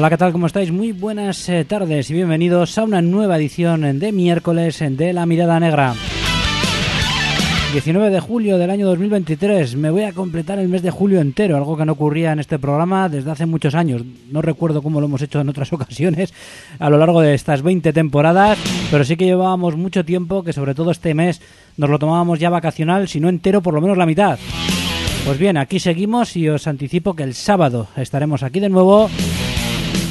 Hola, ¿qué tal? ¿Cómo estáis? Muy buenas eh, tardes y bienvenidos a una nueva edición de miércoles de La Mirada Negra. 19 de julio del año 2023. Me voy a completar el mes de julio entero, algo que no ocurría en este programa desde hace muchos años. No recuerdo cómo lo hemos hecho en otras ocasiones a lo largo de estas 20 temporadas, pero sí que llevábamos mucho tiempo que sobre todo este mes nos lo tomábamos ya vacacional, si no entero, por lo menos la mitad. Pues bien, aquí seguimos y os anticipo que el sábado estaremos aquí de nuevo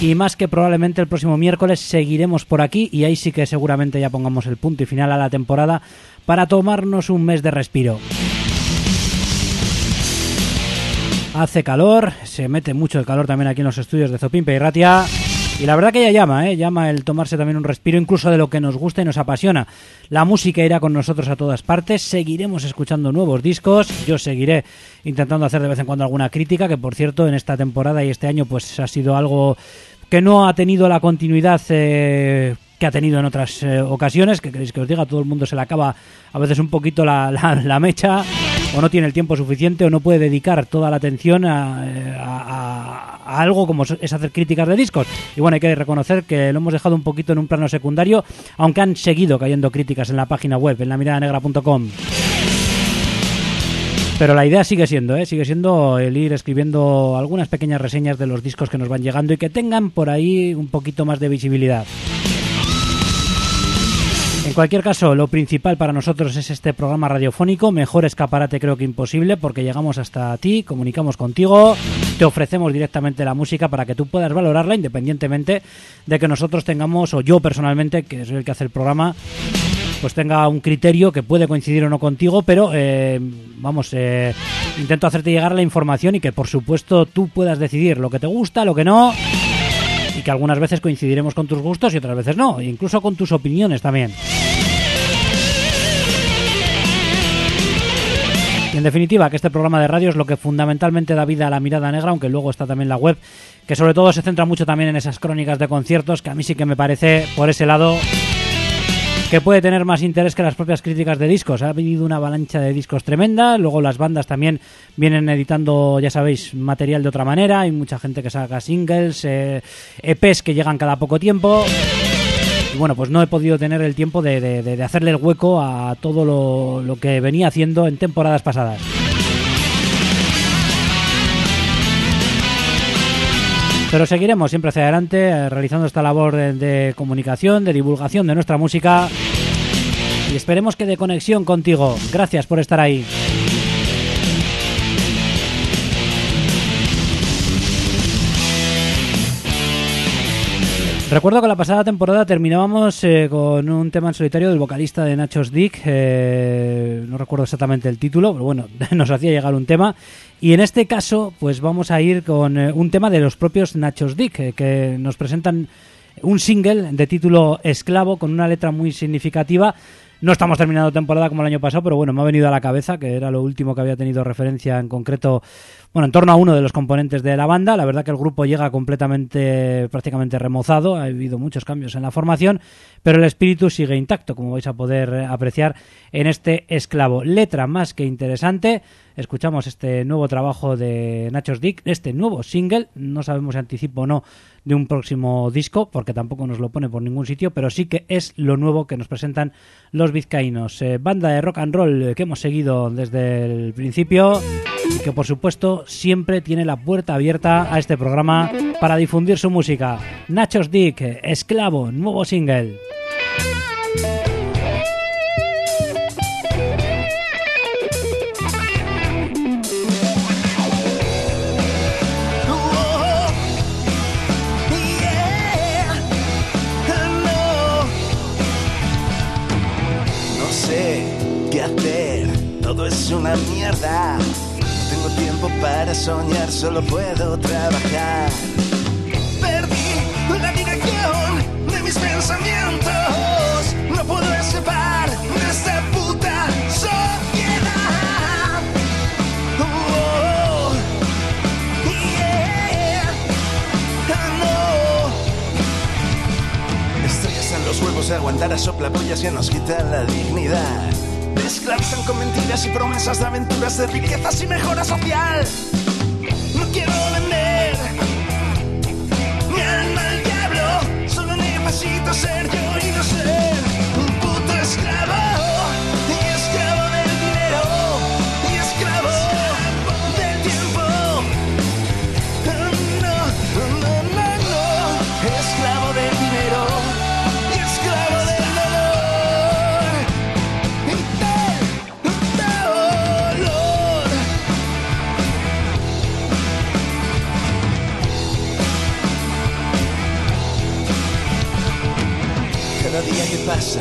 y más que probablemente el próximo miércoles seguiremos por aquí y ahí sí que seguramente ya pongamos el punto y final a la temporada para tomarnos un mes de respiro. Hace calor, se mete mucho el calor también aquí en los estudios de Zopimpe y Ratia. Y la verdad que ya llama, ¿eh? llama el tomarse también un respiro, incluso de lo que nos gusta y nos apasiona. La música irá con nosotros a todas partes, seguiremos escuchando nuevos discos, yo seguiré intentando hacer de vez en cuando alguna crítica, que por cierto en esta temporada y este año pues ha sido algo que no ha tenido la continuidad eh, que ha tenido en otras eh, ocasiones, que queréis que os diga, todo el mundo se le acaba a veces un poquito la, la, mecha, o no tiene el tiempo suficiente, o no puede dedicar toda la atención a, a, algo como es hacer críticas de discos. Y bueno, hay que reconocer que lo hemos dejado un poquito en un plano secundario, aunque han seguido cayendo críticas en la página web, en la negra.com. Pero la idea sigue siendo, ¿eh? sigue siendo el ir escribiendo algunas pequeñas reseñas de los discos que nos van llegando y que tengan por ahí un poquito más de visibilidad. En cualquier caso, lo principal para nosotros es este programa radiofónico, mejor escaparate creo que imposible, porque llegamos hasta ti, comunicamos contigo, te ofrecemos directamente la música para que tú puedas valorarla independientemente de que nosotros tengamos, o yo personalmente, que soy el que hace el programa, pues tenga un criterio que puede coincidir o no contigo, pero eh, vamos, eh, intento hacerte llegar la información y que por supuesto tú puedas decidir lo que te gusta, lo que no, y que algunas veces coincidiremos con tus gustos y otras veces no, incluso con tus opiniones también. Y en definitiva, que este programa de radio es lo que fundamentalmente da vida a la mirada negra, aunque luego está también la web, que sobre todo se centra mucho también en esas crónicas de conciertos, que a mí sí que me parece, por ese lado, que puede tener más interés que las propias críticas de discos. Ha venido una avalancha de discos tremenda, luego las bandas también vienen editando, ya sabéis, material de otra manera, hay mucha gente que saca singles, eh, EPs que llegan cada poco tiempo. Y bueno, pues no he podido tener el tiempo de, hacerle el hueco a todo lo que venía haciendo en temporadas pasadas. Pero seguiremos siempre hacia adelante eh, realizando esta labor de, comunicación, de divulgación de nuestra música y esperemos que de conexión contigo. Gracias por estar ahí. Recuerdo que la pasada temporada terminábamos eh, con un tema en solitario del vocalista de Nachos Dick, eh, no recuerdo exactamente el título, pero bueno, nos hacía llegar un tema. Y en este caso, pues vamos a ir con eh, un tema de los propios Nachos Dick, que nos presentan un single de título Esclavo con una letra muy significativa No estamos terminando temporada como el año pasado, pero bueno, me ha venido a la cabeza que era lo último que había tenido referencia en concreto, bueno, en torno a uno de los componentes de la banda. La verdad que el grupo llega completamente, prácticamente remozado, ha habido muchos cambios en la formación, pero el espíritu sigue intacto, como vais a poder apreciar en este esclavo. Letra más que interesante. Escuchamos este nuevo trabajo de Nachos Dick, este nuevo single, no sabemos si anticipo o no de un próximo disco, porque tampoco nos lo pone por ningún sitio, pero sí que es lo nuevo que nos presentan los vizcaínos. Eh, banda de rock and roll que hemos seguido desde el principio y que por supuesto siempre tiene la puerta abierta a este programa para difundir su música. Nachos Dick, Esclavo, nuevo single. es una mierda. Tiempo para soñar, solo puedo trabajar. Perdí la dirección de mis pensamientos. No puedo escapar de esta puta sociedad. Oh, yeah. no. Estrellas en los huevos aguantar a soplapollas que nos quitan la dignidad. Me esclavizan con mentiras y promesas de aventuras, de riquezas y mejora social. No quiero vender mi alma al diablo, solo necesito ser yo y no ser Cada día que pasa,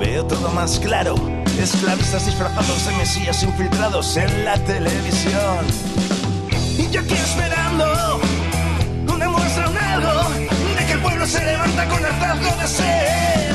veo todo más claro. Esclavistas disfrazados de mesías infiltrados en la televisión. Y yo aquí esperando una muestra, un algo de que el pueblo se levanta con hartazgo de ser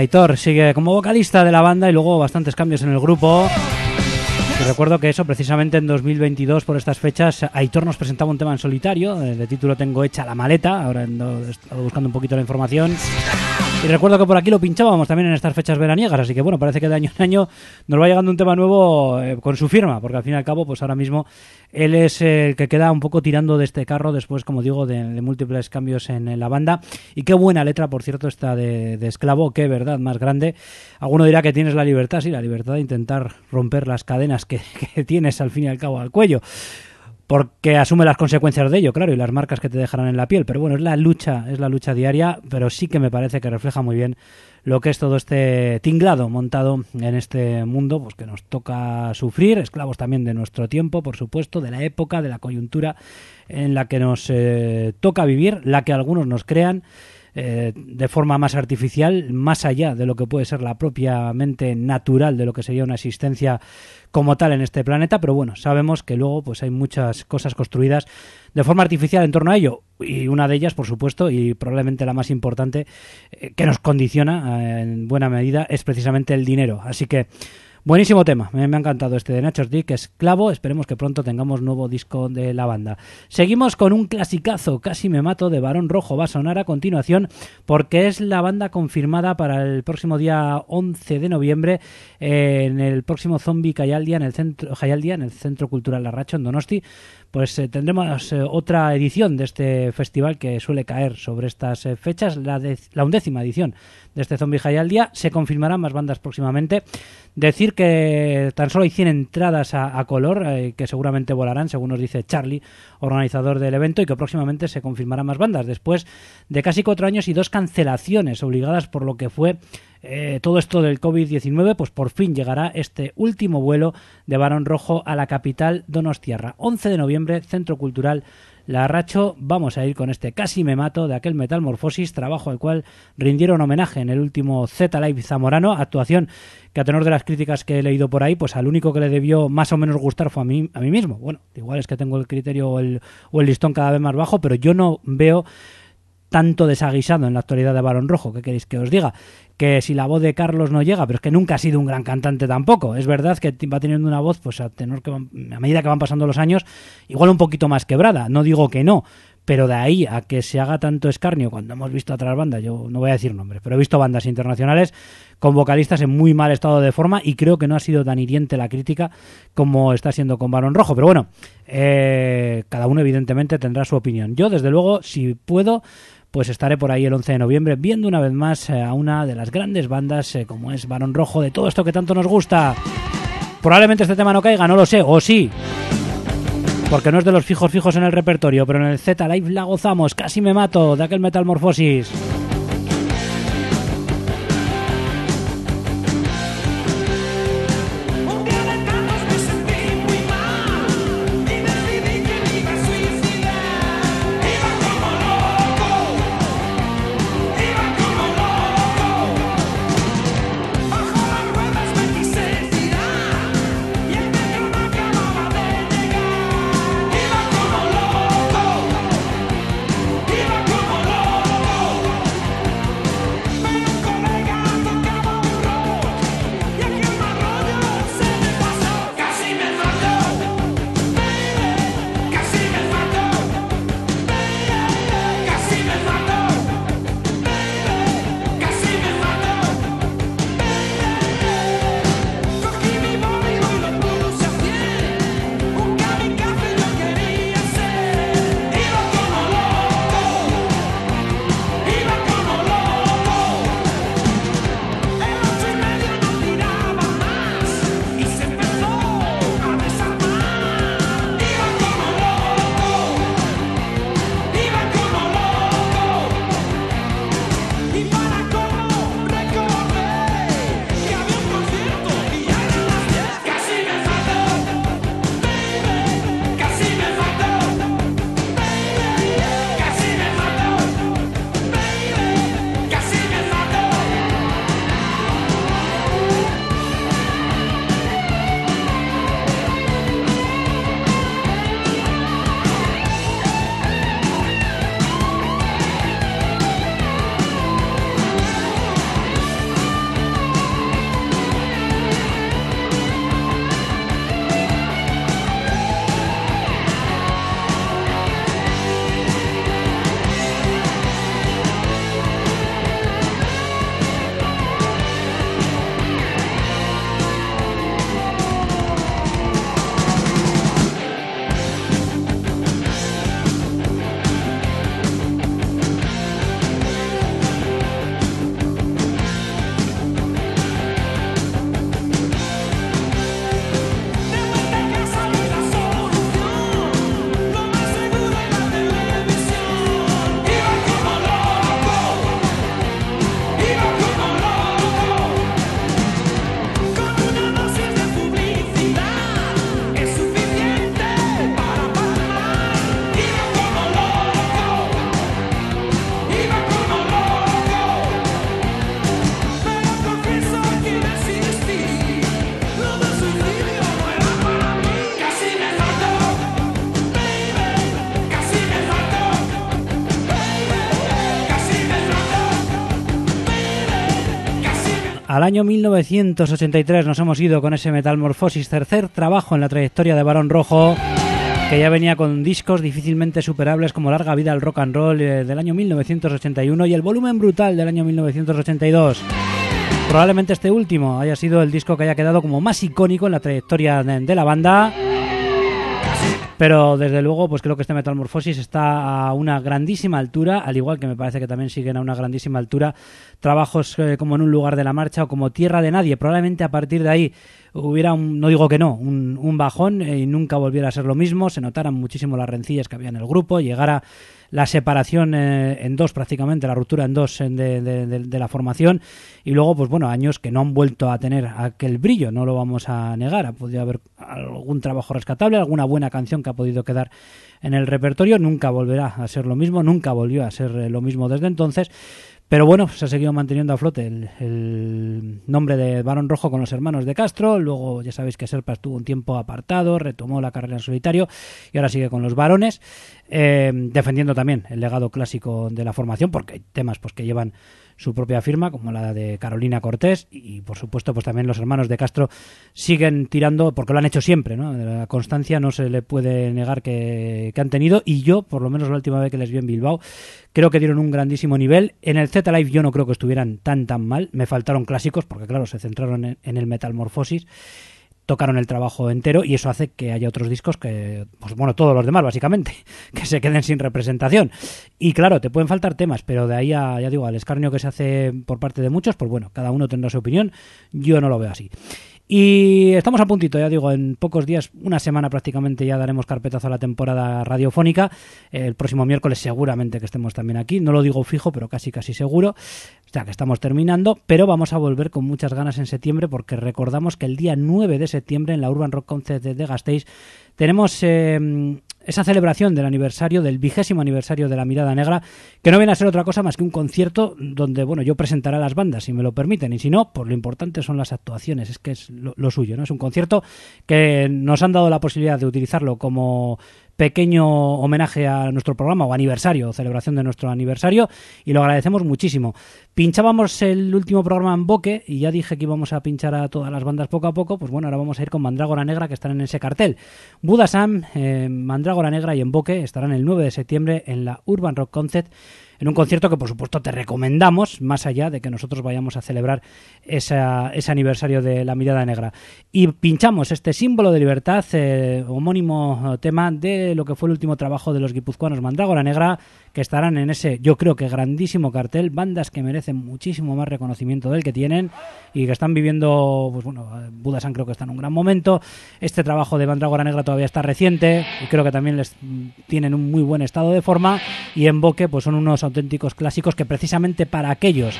Aitor sigue como vocalista de la banda y luego bastantes cambios en el grupo. Y recuerdo que eso, precisamente en 2022, por estas fechas, Aitor nos presentaba un tema en solitario. De título tengo hecha la maleta. Ahora estado buscando un poquito la información. Y recuerdo que por aquí lo pinchábamos también en estas fechas veraniegas, así que bueno, parece que de año en año nos va llegando un tema nuevo eh, con su firma, porque al fin y al cabo, pues ahora mismo él es el que queda un poco tirando de este carro después, como digo, de, múltiples cambios en, la banda. Y qué buena letra, por cierto, esta de, Esclavo, qué verdad más grande. Alguno dirá que tienes la libertad, sí, la libertad de intentar romper las cadenas que tienes al fin y al cabo al cuello porque asume las consecuencias de ello, claro, y las marcas que te dejarán en la piel. Pero bueno, es la lucha, es la lucha diaria, pero sí que me parece que refleja muy bien lo que es todo este tinglado montado en este mundo, pues que nos toca sufrir, esclavos también de nuestro tiempo, por supuesto, de la época, de la coyuntura en la que nos eh, toca vivir, la que algunos nos crean. Eh, de forma más artificial, más allá de lo que puede ser la propia mente natural de lo que sería una existencia como tal en este planeta, pero bueno, sabemos que luego pues hay muchas cosas construidas de forma artificial en torno a ello y una de ellas, por supuesto, y probablemente la más importante eh, que nos condiciona eh, en buena medida es precisamente el dinero. Así que Buenísimo tema, me, ha encantado este de Nachos Dick, Esclavo, esperemos que pronto tengamos nuevo disco de la banda. Seguimos con un clasicazo, Casi me mato, de Barón Rojo, va a sonar a continuación porque es la banda confirmada para el próximo día 11 de noviembre en el próximo Zombie Cayaldia en el centro, en el Centro Cultural Larracho, en Donosti. Pues eh, tendremos eh, otra edición de este festival que suele caer sobre estas eh, fechas, la, la undécima edición de este Zombie High al día. Se confirmarán más bandas próximamente. Decir que tan solo hay 100 entradas a, color que seguramente volarán, según nos dice Charlie, organizador del evento, y que próximamente se confirmarán más bandas. Después de casi cuatro años y dos cancelaciones obligadas por lo que fue eh, todo esto del COVID-19, pues por fin llegará este último vuelo de Barón Rojo a la capital Donostierra. 11 de noviembre, Centro Cultural La Arracho. Vamos a ir con este Casi me mato de aquel Metalmorfosis, trabajo al cual rindieron homenaje en el último Z Live Zamorano, actuación que a tenor de las críticas que he leído por ahí, pues al único que le debió más o menos gustar fue a mí, a mí mismo. Bueno, igual es que tengo el criterio o el, o el listón cada vez más bajo, pero yo no veo tanto desaguisado en la actualidad de Barón Rojo. ¿Qué queréis que os diga? Que si la voz de Carlos no llega, pero es que nunca ha sido un gran cantante tampoco. Es verdad que va teniendo una voz, pues a, tenor que a medida que van pasando los años, igual un poquito más quebrada. No digo que no, pero de ahí a que se haga tanto escarnio cuando hemos visto otras bandas, yo no voy a decir nombres, pero he visto bandas internacionales con vocalistas en muy mal estado de forma y creo que no ha sido tan hiriente la crítica como está siendo con Barón Rojo. Pero bueno, eh, cada uno evidentemente tendrá su opinión. Yo, desde luego, si puedo, pues estaré por ahí el 11 de noviembre viendo una vez más eh, a una de las grandes bandas eh, como es Barón Rojo, de todo esto que tanto nos gusta. Probablemente este tema no caiga, no lo sé, o sí. Porque no es de los fijos fijos en el repertorio, pero en el Z Live la gozamos, casi me mato de aquel Metalmorfosis. Al año 1983 nos hemos ido con ese Metamorfosis, tercer trabajo en la trayectoria de Barón Rojo, que ya venía con discos difícilmente superables como Larga Vida al Rock and Roll eh, del año 1981 y el Volumen Brutal del año 1982. Probablemente este último haya sido el disco que haya quedado como más icónico en la trayectoria de la banda pero desde luego, pues creo que este Metamorfosis está a una grandísima altura, al igual que me parece que también siguen a una grandísima altura trabajos eh, como En un lugar de la marcha o como Tierra de Nadie. Probablemente a partir de ahí hubiera, un, no digo que no, un, bajón eh, y nunca volviera a ser lo mismo, se notaran muchísimo las rencillas que había en el grupo, llegara la separación eh, en dos prácticamente, la ruptura en dos de, la formación. Y luego pues bueno, años que no han vuelto a tener aquel brillo, no lo vamos a negar, ha podido haber algún trabajo rescatable, alguna buena canción que ha podido quedar en el repertorio, nunca volverá a ser lo mismo, nunca volvió a ser eh, lo mismo desde entonces, pero bueno, se ha seguido manteniendo a flote el, nombre de Barón Rojo con los hermanos de Castro. Luego ya sabéis que Serpa estuvo un tiempo apartado, retomó la carrera en solitario y ahora sigue con los varones, eh, defendiendo también el legado clásico de la formación, porque hay temas pues, que llevan su propia firma, como la de Carolina Cortés, y por supuesto, pues también los hermanos de Castro siguen tirando, porque lo han hecho siempre, ¿no? La constancia no se le puede negar que, han tenido, y yo, por lo menos la última vez que les vi en Bilbao, creo que dieron un grandísimo nivel. En el Z Live yo no creo que estuvieran tan tan mal, me faltaron clásicos, porque claro, se centraron en, el Metalmorfosis tocaron el trabajo entero y eso hace que haya otros discos que, pues bueno, todos los demás básicamente, que se queden sin representación. Y claro, te pueden faltar temas, pero de ahí a, ya digo, al escarnio que se hace por parte de muchos, pues bueno, cada uno tendrá su opinión, yo no lo veo así. Y estamos a puntito, ya digo, en pocos días, una semana prácticamente ya daremos carpetazo a la temporada radiofónica. El próximo miércoles seguramente que estemos también aquí. No lo digo fijo, pero casi casi seguro. O sea que estamos terminando, pero vamos a volver con muchas ganas en septiembre porque recordamos que el día 9 de septiembre en la Urban Rock Concert de Gasteiz tenemos eh, esa celebración del aniversario, del vigésimo aniversario de la Mirada Negra, que no viene a ser otra cosa más que un concierto donde, bueno, yo presentaré a las bandas, si me lo permiten, y si no, pues lo importante son las actuaciones, es que es lo, suyo, ¿no? Es un concierto que nos han dado la posibilidad de utilizarlo como pequeño homenaje a nuestro programa o aniversario, celebración de nuestro aniversario, y lo agradecemos muchísimo. Pinchábamos el último programa en Boque y ya dije que íbamos a pinchar a todas las bandas poco a poco, pues bueno, ahora vamos a ir con Mandrágora Negra que están en ese cartel. Buda Sam, eh, Mandrágora Negra y en Boque estarán el 9 de septiembre en la Urban Rock Concert en un concierto que por supuesto te recomendamos, más allá de que nosotros vayamos a celebrar ese aniversario de la mirada negra. Y pinchamos este símbolo de libertad, eh, homónimo tema de lo que fue el último trabajo de los guipuzcoanos Mandrágora Negra, que estarán en ese, yo creo que grandísimo cartel, bandas que merecen muchísimo más reconocimiento del que tienen y que están viviendo, pues bueno, Budasan creo que está en un gran momento, este trabajo de Mandrágora Negra todavía está reciente y creo que también les tienen un muy buen estado de forma y en Boque pues son unos auténticos clásicos que precisamente para aquellos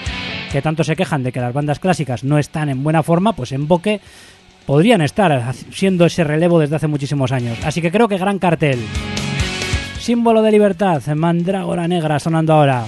que tanto se quejan de que las bandas clásicas no están en buena forma, pues en Boque podrían estar siendo ese relevo desde hace muchísimos años. Así que creo que gran cartel. Símbolo de libertad, Mandrágora Negra sonando ahora.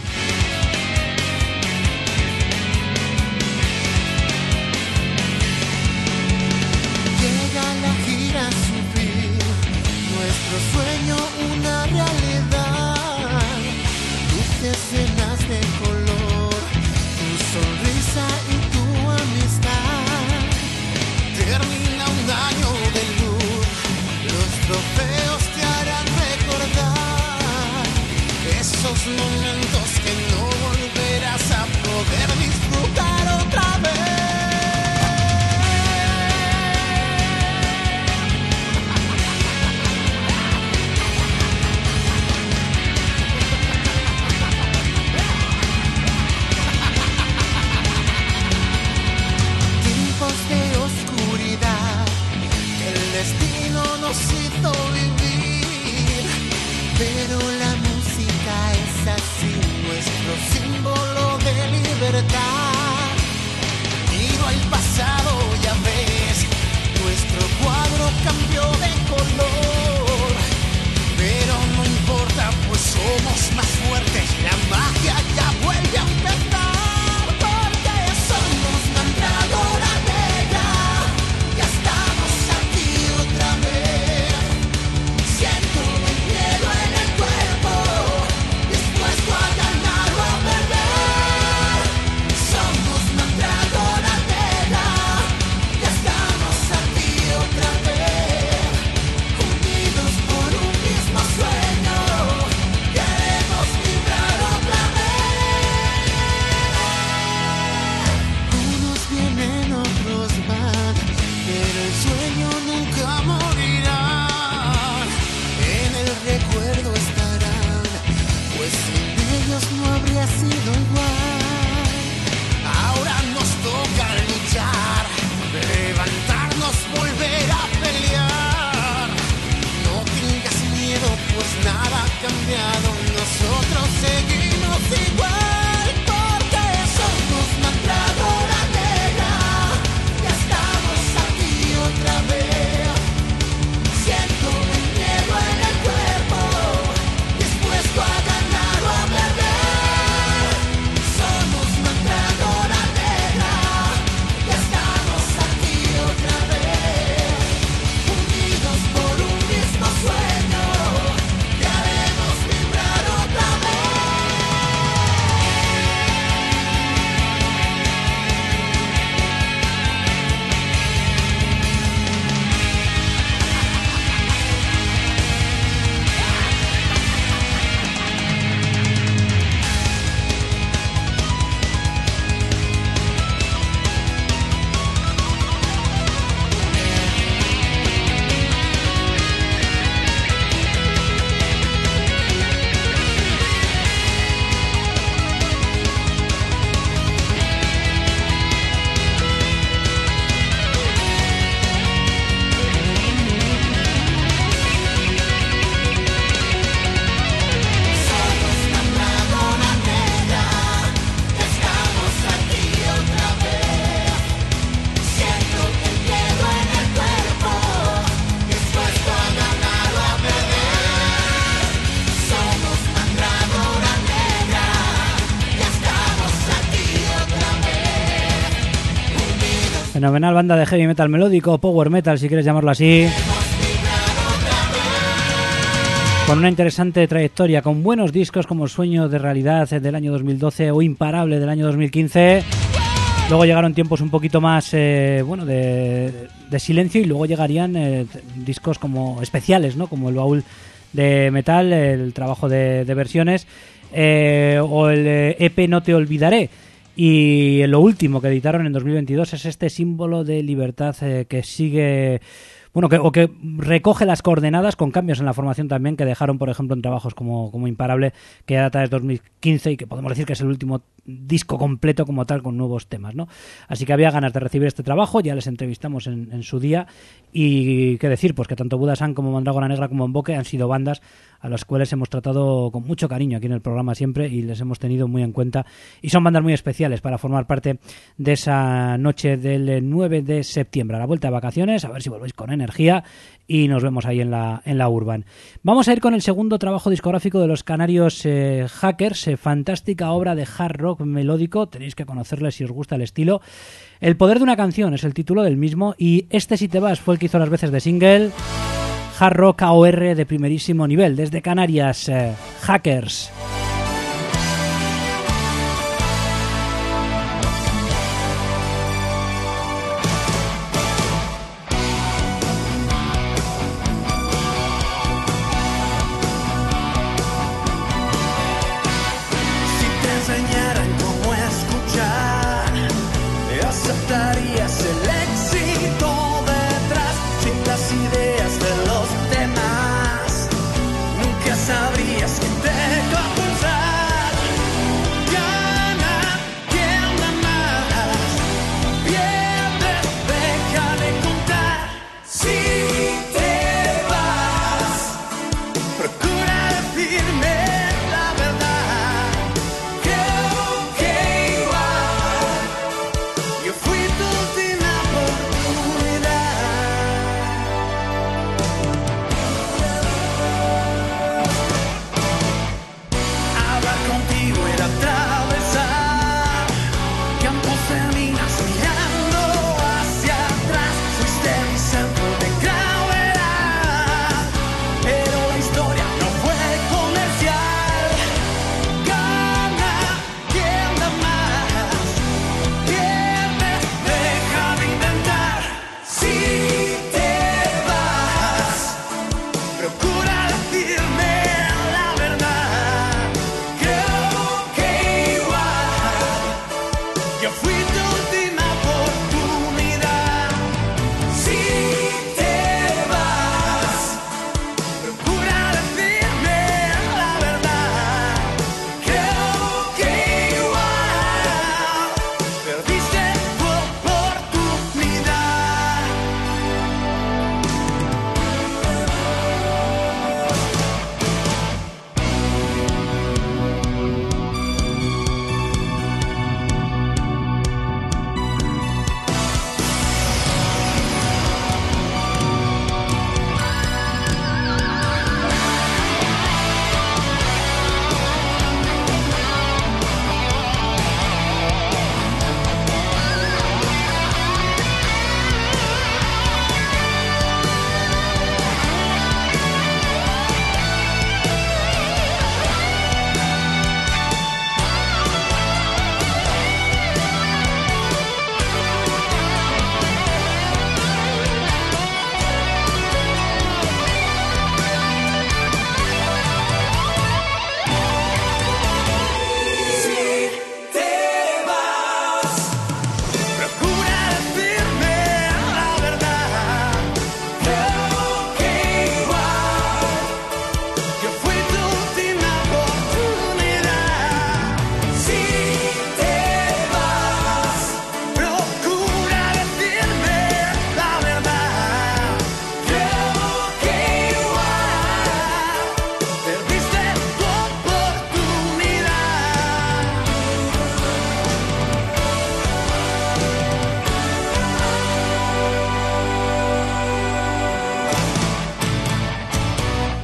Fenomenal banda de heavy metal melódico, power metal si quieres llamarlo así. Con una interesante trayectoria, con buenos discos como Sueño de Realidad del año 2012 o Imparable del año 2015. Luego llegaron tiempos un poquito más eh, bueno de, silencio y luego llegarían eh, discos como especiales, ¿no? Como el baúl de metal, el trabajo de, versiones eh, o el EP No te olvidaré y lo último que editaron en 2022 es este símbolo de libertad eh, que sigue bueno, que, o que recoge las coordenadas con cambios en la formación también que dejaron, por ejemplo, en trabajos como, como Imparable, que data desde 2015 y que podemos decir que es el último disco completo como tal con nuevos temas, ¿no? Así que había ganas de recibir este trabajo, ya les entrevistamos en, su día y qué decir, pues que tanto Budasan como Mandrágora Negra como Emboque han sido bandas a las cuales hemos tratado con mucho cariño aquí en el programa siempre y les hemos tenido muy en cuenta y son bandas muy especiales para formar parte de esa noche del 9 de septiembre, a la vuelta de vacaciones, a ver si volvéis con energía y nos vemos ahí en la, en la Urban. Vamos a ir con el segundo trabajo discográfico de los canarios eh, Hackers, eh, fantástica obra de hard rock melódico, tenéis que conocerle si os gusta el estilo. El poder de una canción es el título del mismo y este Si te vas fue el que hizo las veces de single. Hard rock de primerísimo nivel, desde Canarias, eh, Hackers.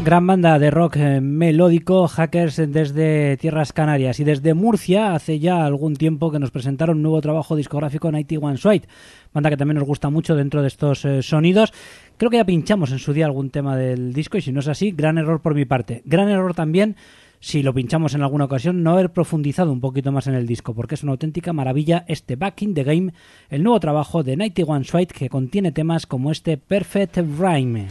Gran banda de rock eh, melódico, Hackers desde Tierras Canarias y desde Murcia, hace ya algún tiempo que nos presentaron un nuevo trabajo discográfico 91 Suite, banda que también nos gusta mucho dentro de estos eh, sonidos. Creo que ya pinchamos en su día algún tema del disco y si no es así, gran error por mi parte. Gran error también si lo pinchamos en alguna ocasión, no haber profundizado un poquito más en el disco, porque es una auténtica maravilla este Back in the Game, el nuevo trabajo de 91 Suite que contiene temas como este Perfect Rhyme.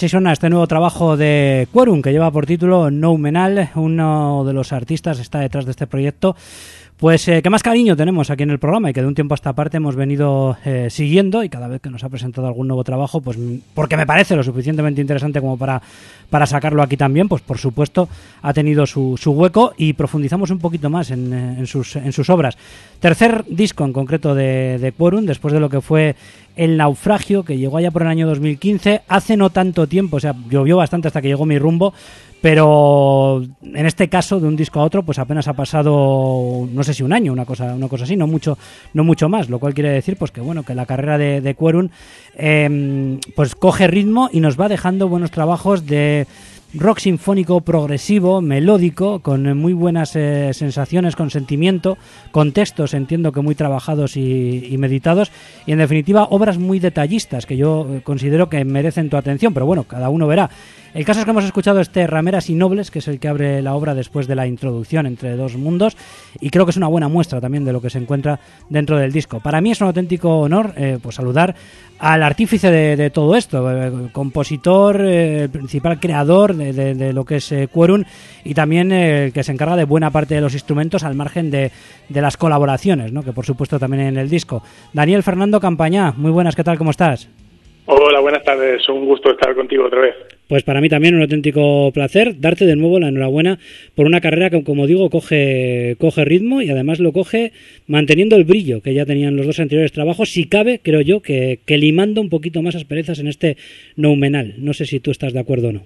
Así suena este nuevo trabajo de Quorum que lleva por título No Menal. Uno de los artistas está detrás de este proyecto. Pues eh, que más cariño tenemos aquí en el programa y que de un tiempo a esta parte hemos venido eh, siguiendo y cada vez que nos ha presentado algún nuevo trabajo, pues porque me parece lo suficientemente interesante como para, para sacarlo aquí también, pues por supuesto ha tenido su, su hueco y profundizamos un poquito más en, eh, en sus, en sus obras. Tercer disco en concreto de, de Quorum, después de lo que fue El Naufragio, que llegó allá por el año 2015, hace no tanto tiempo, o sea, llovió bastante hasta que llegó mi rumbo, pero en este caso de un disco a otro pues apenas ha pasado no sé si un año una cosa una cosa así no mucho no mucho más lo cual quiere decir pues que bueno que la carrera de, de Quorum eh, pues coge ritmo y nos va dejando buenos trabajos de rock sinfónico progresivo, melódico, con eh, muy buenas eh, sensaciones, con sentimiento, con textos, entiendo que muy trabajados y, y, meditados, y en definitiva obras muy detallistas que yo eh, considero que merecen tu atención, pero bueno, cada uno verá. El caso es que hemos escuchado este Rameras y Nobles, que es el que abre la obra después de la introducción entre dos mundos, y creo que es una buena muestra también de lo que se encuentra dentro del disco. Para mí es un auténtico honor eh, pues saludar al artífice de, todo esto, eh, compositor, eh, principal creador de, lo que es eh, Quorum y también el que se encarga de buena parte de los instrumentos al margen de, de las colaboraciones, ¿no? que por supuesto también en el disco. Daniel Fernando Campañá, muy buenas, ¿qué tal? ¿Cómo estás? Hola, buenas tardes. Un gusto estar contigo otra vez. Pues para mí también un auténtico placer darte de nuevo la enhorabuena por una carrera que, como digo, coge, coge ritmo y además lo coge manteniendo el brillo que ya tenían los dos anteriores trabajos. Si cabe, creo yo, que, que limando un poquito más asperezas en este noumenal. No sé si tú estás de acuerdo o no.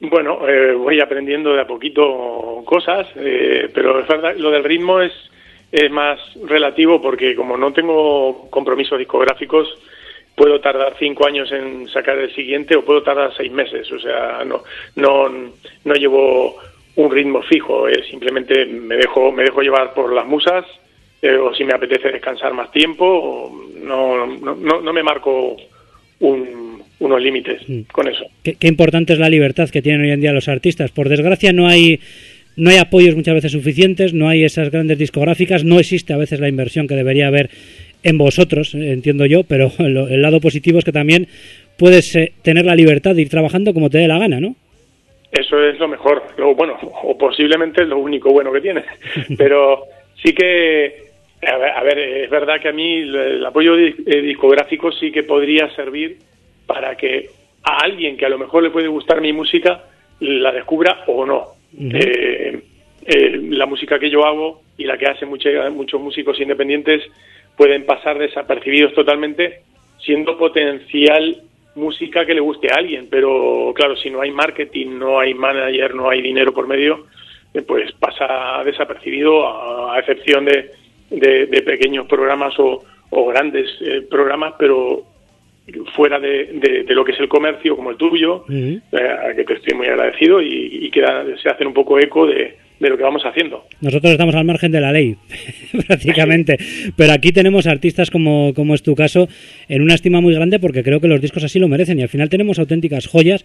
Bueno, eh, voy aprendiendo de a poquito cosas, eh, pero es verdad, lo del ritmo es, es más relativo porque como no tengo compromisos discográficos, puedo tardar cinco años en sacar el siguiente o puedo tardar seis meses. O sea, no, no, no llevo un ritmo fijo, eh, simplemente me dejo, me dejo llevar por las musas eh, o si me apetece descansar más tiempo, o no, no, no, no me marco un- unos límites con eso. Qué, qué importante es la libertad que tienen hoy en día los artistas. Por desgracia no hay no hay apoyos muchas veces suficientes, no hay esas grandes discográficas, no existe a veces la inversión que debería haber en vosotros, entiendo yo, pero el lado positivo es que también puedes eh, tener la libertad de ir trabajando como te dé la gana, ¿no? Eso es lo mejor, lo bueno, o posiblemente es lo único bueno que tiene. Pero sí que, a ver, a ver, es verdad que a mí el, apoyo eh, discográfico sí que podría servir para que a alguien que a lo mejor le puede gustar mi música la descubra o no. Eh, eh, la música que yo hago y la que hacen muchos músicos independientes pueden pasar desapercibidos totalmente, siendo potencial música que le guste a alguien, pero claro, si no hay marketing, no hay manager, no hay dinero por medio, eh, pues pasa desapercibido a, a excepción de, de- de pequeños programas o, o grandes eh, programas, pero fuera de, de- de lo que es el comercio como el tuyo, eh, a que te estoy muy agradecido y, y que se hacen un poco eco de, de lo que vamos haciendo. Nosotros estamos al margen de la ley, prácticamente. Pero aquí tenemos artistas como, como es tu caso en una estima muy grande porque creo que los discos así lo merecen y al final tenemos auténticas joyas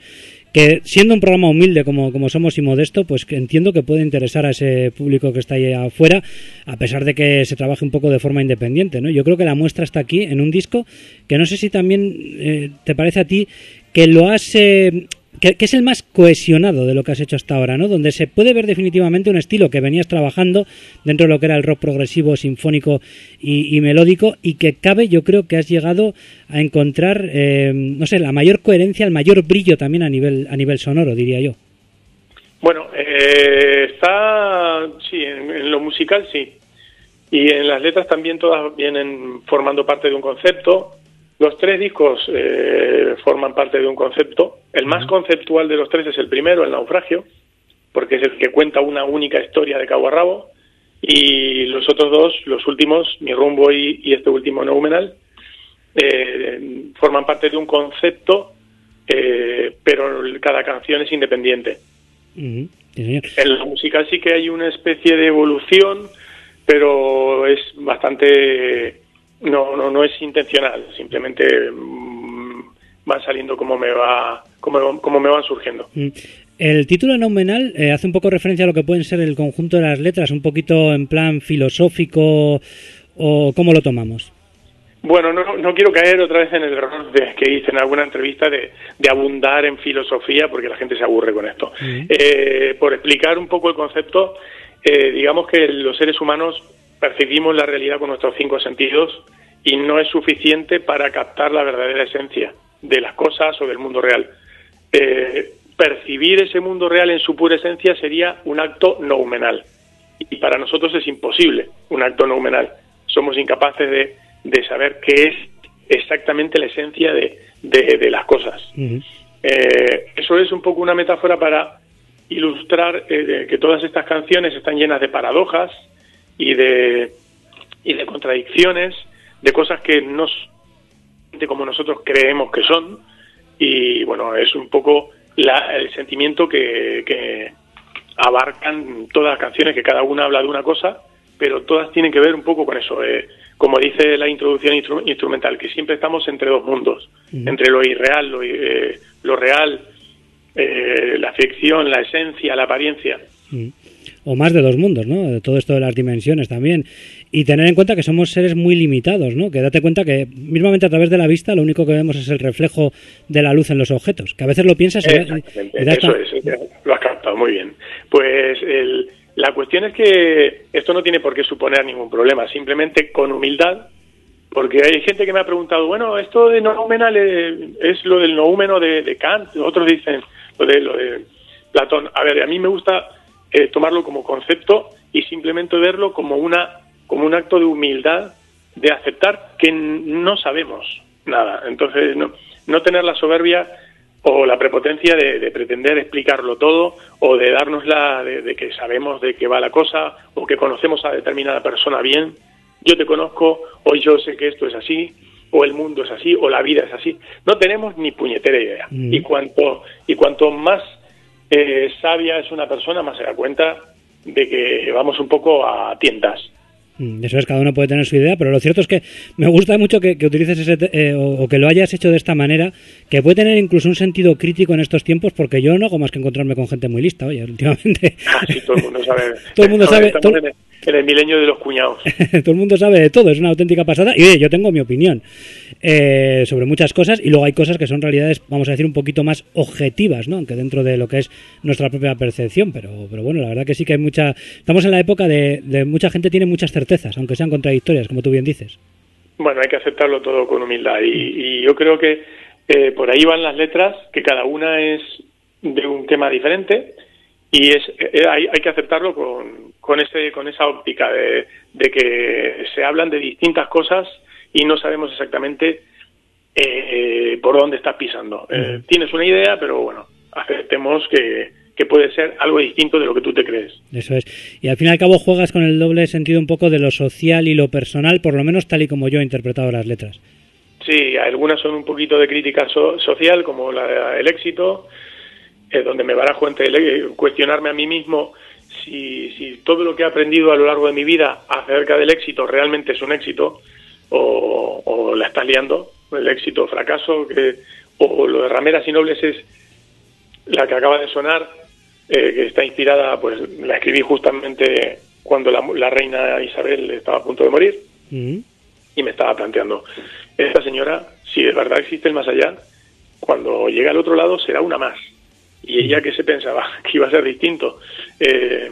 que siendo un programa humilde como, como somos y modesto, pues entiendo que puede interesar a ese público que está ahí afuera, a pesar de que se trabaje un poco de forma independiente. ¿no? Yo creo que la muestra está aquí en un disco que no sé si también eh, te parece a ti que lo has... eh, que, es el más cohesionado de lo que has hecho hasta ahora, ¿no? Donde se puede ver definitivamente un estilo que venías trabajando dentro de lo que era el rock progresivo, sinfónico y, melódico y que cabe, yo creo que has llegado a encontrar, eh, no sé, la mayor coherencia, el mayor brillo también a nivel a nivel sonoro, diría yo. Bueno, eh, está, sí, en lo musical sí. Y en las letras también todas vienen formando parte de un concepto. Los tres discos eh, forman parte de un concepto. El más conceptual de los tres es el primero, El naufragio, porque es el que cuenta una única historia de cabo a rabo. Y los otros dos, los últimos, Mi rumbo y, y este último Noumenal, eh, forman parte de un concepto, eh, pero cada canción es independiente. En la música sí que hay una especie de evolución, pero es bastante no no no es intencional, simplemente mm, van saliendo como me va como, como me van surgiendo. Mm. El título nominal eh, hace un poco referencia a lo que pueden ser el conjunto de las letras, un poquito en plan filosófico o cómo lo tomamos. Bueno, no, no quiero caer otra vez en el error de, que hice en alguna entrevista de, de abundar en filosofía, porque la gente se aburre con esto. Eh, por explicar un poco el concepto, eh, digamos que los seres humanos percibimos la realidad con nuestros cinco sentidos y no es suficiente para captar la verdadera esencia de las cosas o del mundo real. Eh, percibir ese mundo real en su pura esencia sería un acto noumenal. Y para nosotros es imposible un acto noumenal. Somos incapaces de, de saber qué es exactamente la esencia de, de, de las cosas. Eh, eso es un poco una metáfora para ilustrar eh, que todas estas canciones están llenas de paradojas y de, y de contradicciones, de cosas que no son como nosotros creemos que son. Y bueno, es un poco la- el sentimiento que, que abarcan todas las canciones, que cada una habla de una cosa, pero todas tienen que ver un poco con eso. eh, como dice la introducción instru- instrumental, que siempre estamos entre dos mundos, entre lo irreal, lo, eh, lo real, eh, la ficción, la esencia, la apariencia. Mm. O más de dos mundos, ¿no? De todo esto de las dimensiones también. Y tener en cuenta que somos seres muy limitados, ¿no? Que date cuenta que mismamente a través de la vista lo único que vemos es el reflejo de la luz en los objetos, que a veces lo piensas y, y Eso es, lo has captado muy bien. Pues el, la cuestión es que esto no tiene por qué suponer ningún problema, simplemente con humildad porque hay gente que me ha preguntado, bueno, esto de noumena es lo del noumeno de, de Kant, otros dicen lo de, lo de Platón. A ver, a mí me gusta eh, tomarlo como concepto y simplemente verlo como, una, como un acto de humildad, de aceptar que no sabemos nada. Entonces, no, no tener la soberbia o la prepotencia de, pretender explicarlo todo o de darnos la de, de que sabemos de qué va la cosa o que conocemos a determinada persona bien yo te conozco, o yo sé que esto es así, o el mundo es así, o la vida es así. No tenemos ni puñetera idea. Mm. Y cuanto y cuanto más eh, sabia es una persona, más se da cuenta de que vamos un poco a tiendas. Mm, eso es, cada uno puede tener su idea, pero lo cierto es que me gusta mucho que, utilices ese, eh, o, que lo hayas hecho de esta manera, que puede tener incluso un sentido crítico en estos tiempos, porque yo no hago más que encontrarme con gente muy lista, oye, últimamente. Ah, sí, todo el mundo sabe. todo el mundo sabe. en, el, milenio de los cuñados. todo el mundo sabe de todo, es una auténtica pasada. Y oye, yo tengo mi opinión eh, sobre muchas cosas, y luego hay cosas que son realidades, vamos a decir, un poquito más objetivas, ¿no? Aunque dentro de lo que es nuestra propia percepción, pero, pero bueno, la verdad que sí que hay mucha. Estamos en la época de, de mucha gente tiene muchas certezas aunque sean contradictorias, como tú bien dices. Bueno, hay que aceptarlo todo con humildad y, yo creo que eh, por ahí van las letras, que cada una es de un tema diferente y es eh, hay, que aceptarlo con, con, ese, con esa óptica de, que se hablan de distintas cosas y no sabemos exactamente eh, por dónde estás pisando. tienes una idea, pero bueno, aceptemos que, que puede ser algo distinto de lo que tú te crees. Eso es. Y al fin y al cabo juegas con el doble sentido un poco de lo social y lo personal, por lo menos tal y como yo he interpretado las letras. Sí, algunas son un poquito de crítica social, como la, el éxito, eh, donde me barajo entre cuestionarme a mí mismo si, si todo lo que he aprendido a lo largo de mi vida acerca del éxito realmente es un éxito o, o la estás liando, el éxito o fracaso, que, o lo de rameras y nobles es la que acaba de sonar eh, que está inspirada, pues la escribí justamente cuando la, reina Isabel estaba a punto de morir mm. y me estaba planteando, esta señora, si de verdad existe el más allá, cuando llegue al otro lado será una más. Y ella que se pensaba que iba a ser distinto. Eh,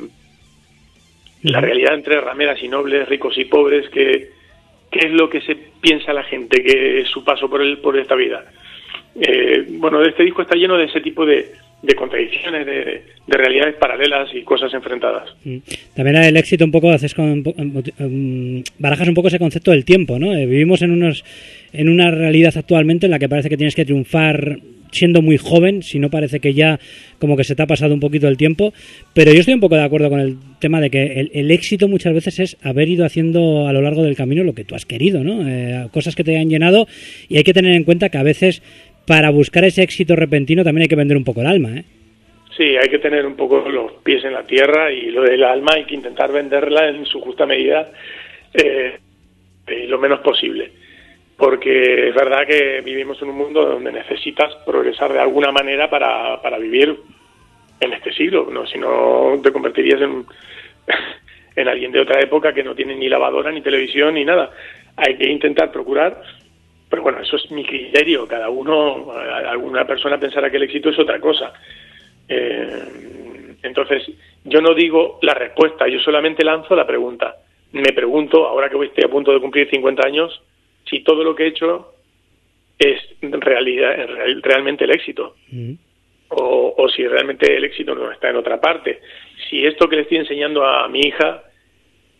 la realidad entre rameras y nobles, ricos y pobres, que, ¿qué es lo que se piensa la gente que es su paso por, el, por esta vida? Eh, bueno, este disco está lleno de ese tipo de, de contradicciones, de, realidades paralelas y cosas enfrentadas. Mm. También el éxito un poco haces con, barajas un poco ese concepto del tiempo, ¿no? Eh, vivimos en unos en una realidad actualmente en la que parece que tienes que triunfar siendo muy joven, si no parece que ya como que se te ha pasado un poquito el tiempo, pero yo estoy un poco de acuerdo con el tema de que el, éxito muchas veces es haber ido haciendo a lo largo del camino lo que tú has querido, ¿no? Eh, cosas que te han llenado y hay que tener en cuenta que a veces para buscar ese éxito repentino también hay que vender un poco el alma, ¿eh? Sí, hay que tener un poco los pies en la tierra y lo del alma hay que intentar venderla en su justa medida eh, lo menos posible. Porque es verdad que vivimos en un mundo donde necesitas progresar de alguna manera para, para vivir en este siglo, ¿no? si no te convertirías en, en alguien de otra época que no tiene ni lavadora, ni televisión, ni nada. Hay que intentar procurar pero bueno, eso es mi criterio. Cada uno, alguna persona pensará que el éxito es otra cosa. Eh, entonces, yo no digo la respuesta, yo solamente lanzo la pregunta. Me pregunto, ahora que estoy a punto de cumplir 50 años, si todo lo que he hecho es realidad, realmente el éxito. Mm. O, si realmente el éxito no está en otra parte. Si esto que le estoy enseñando a mi hija,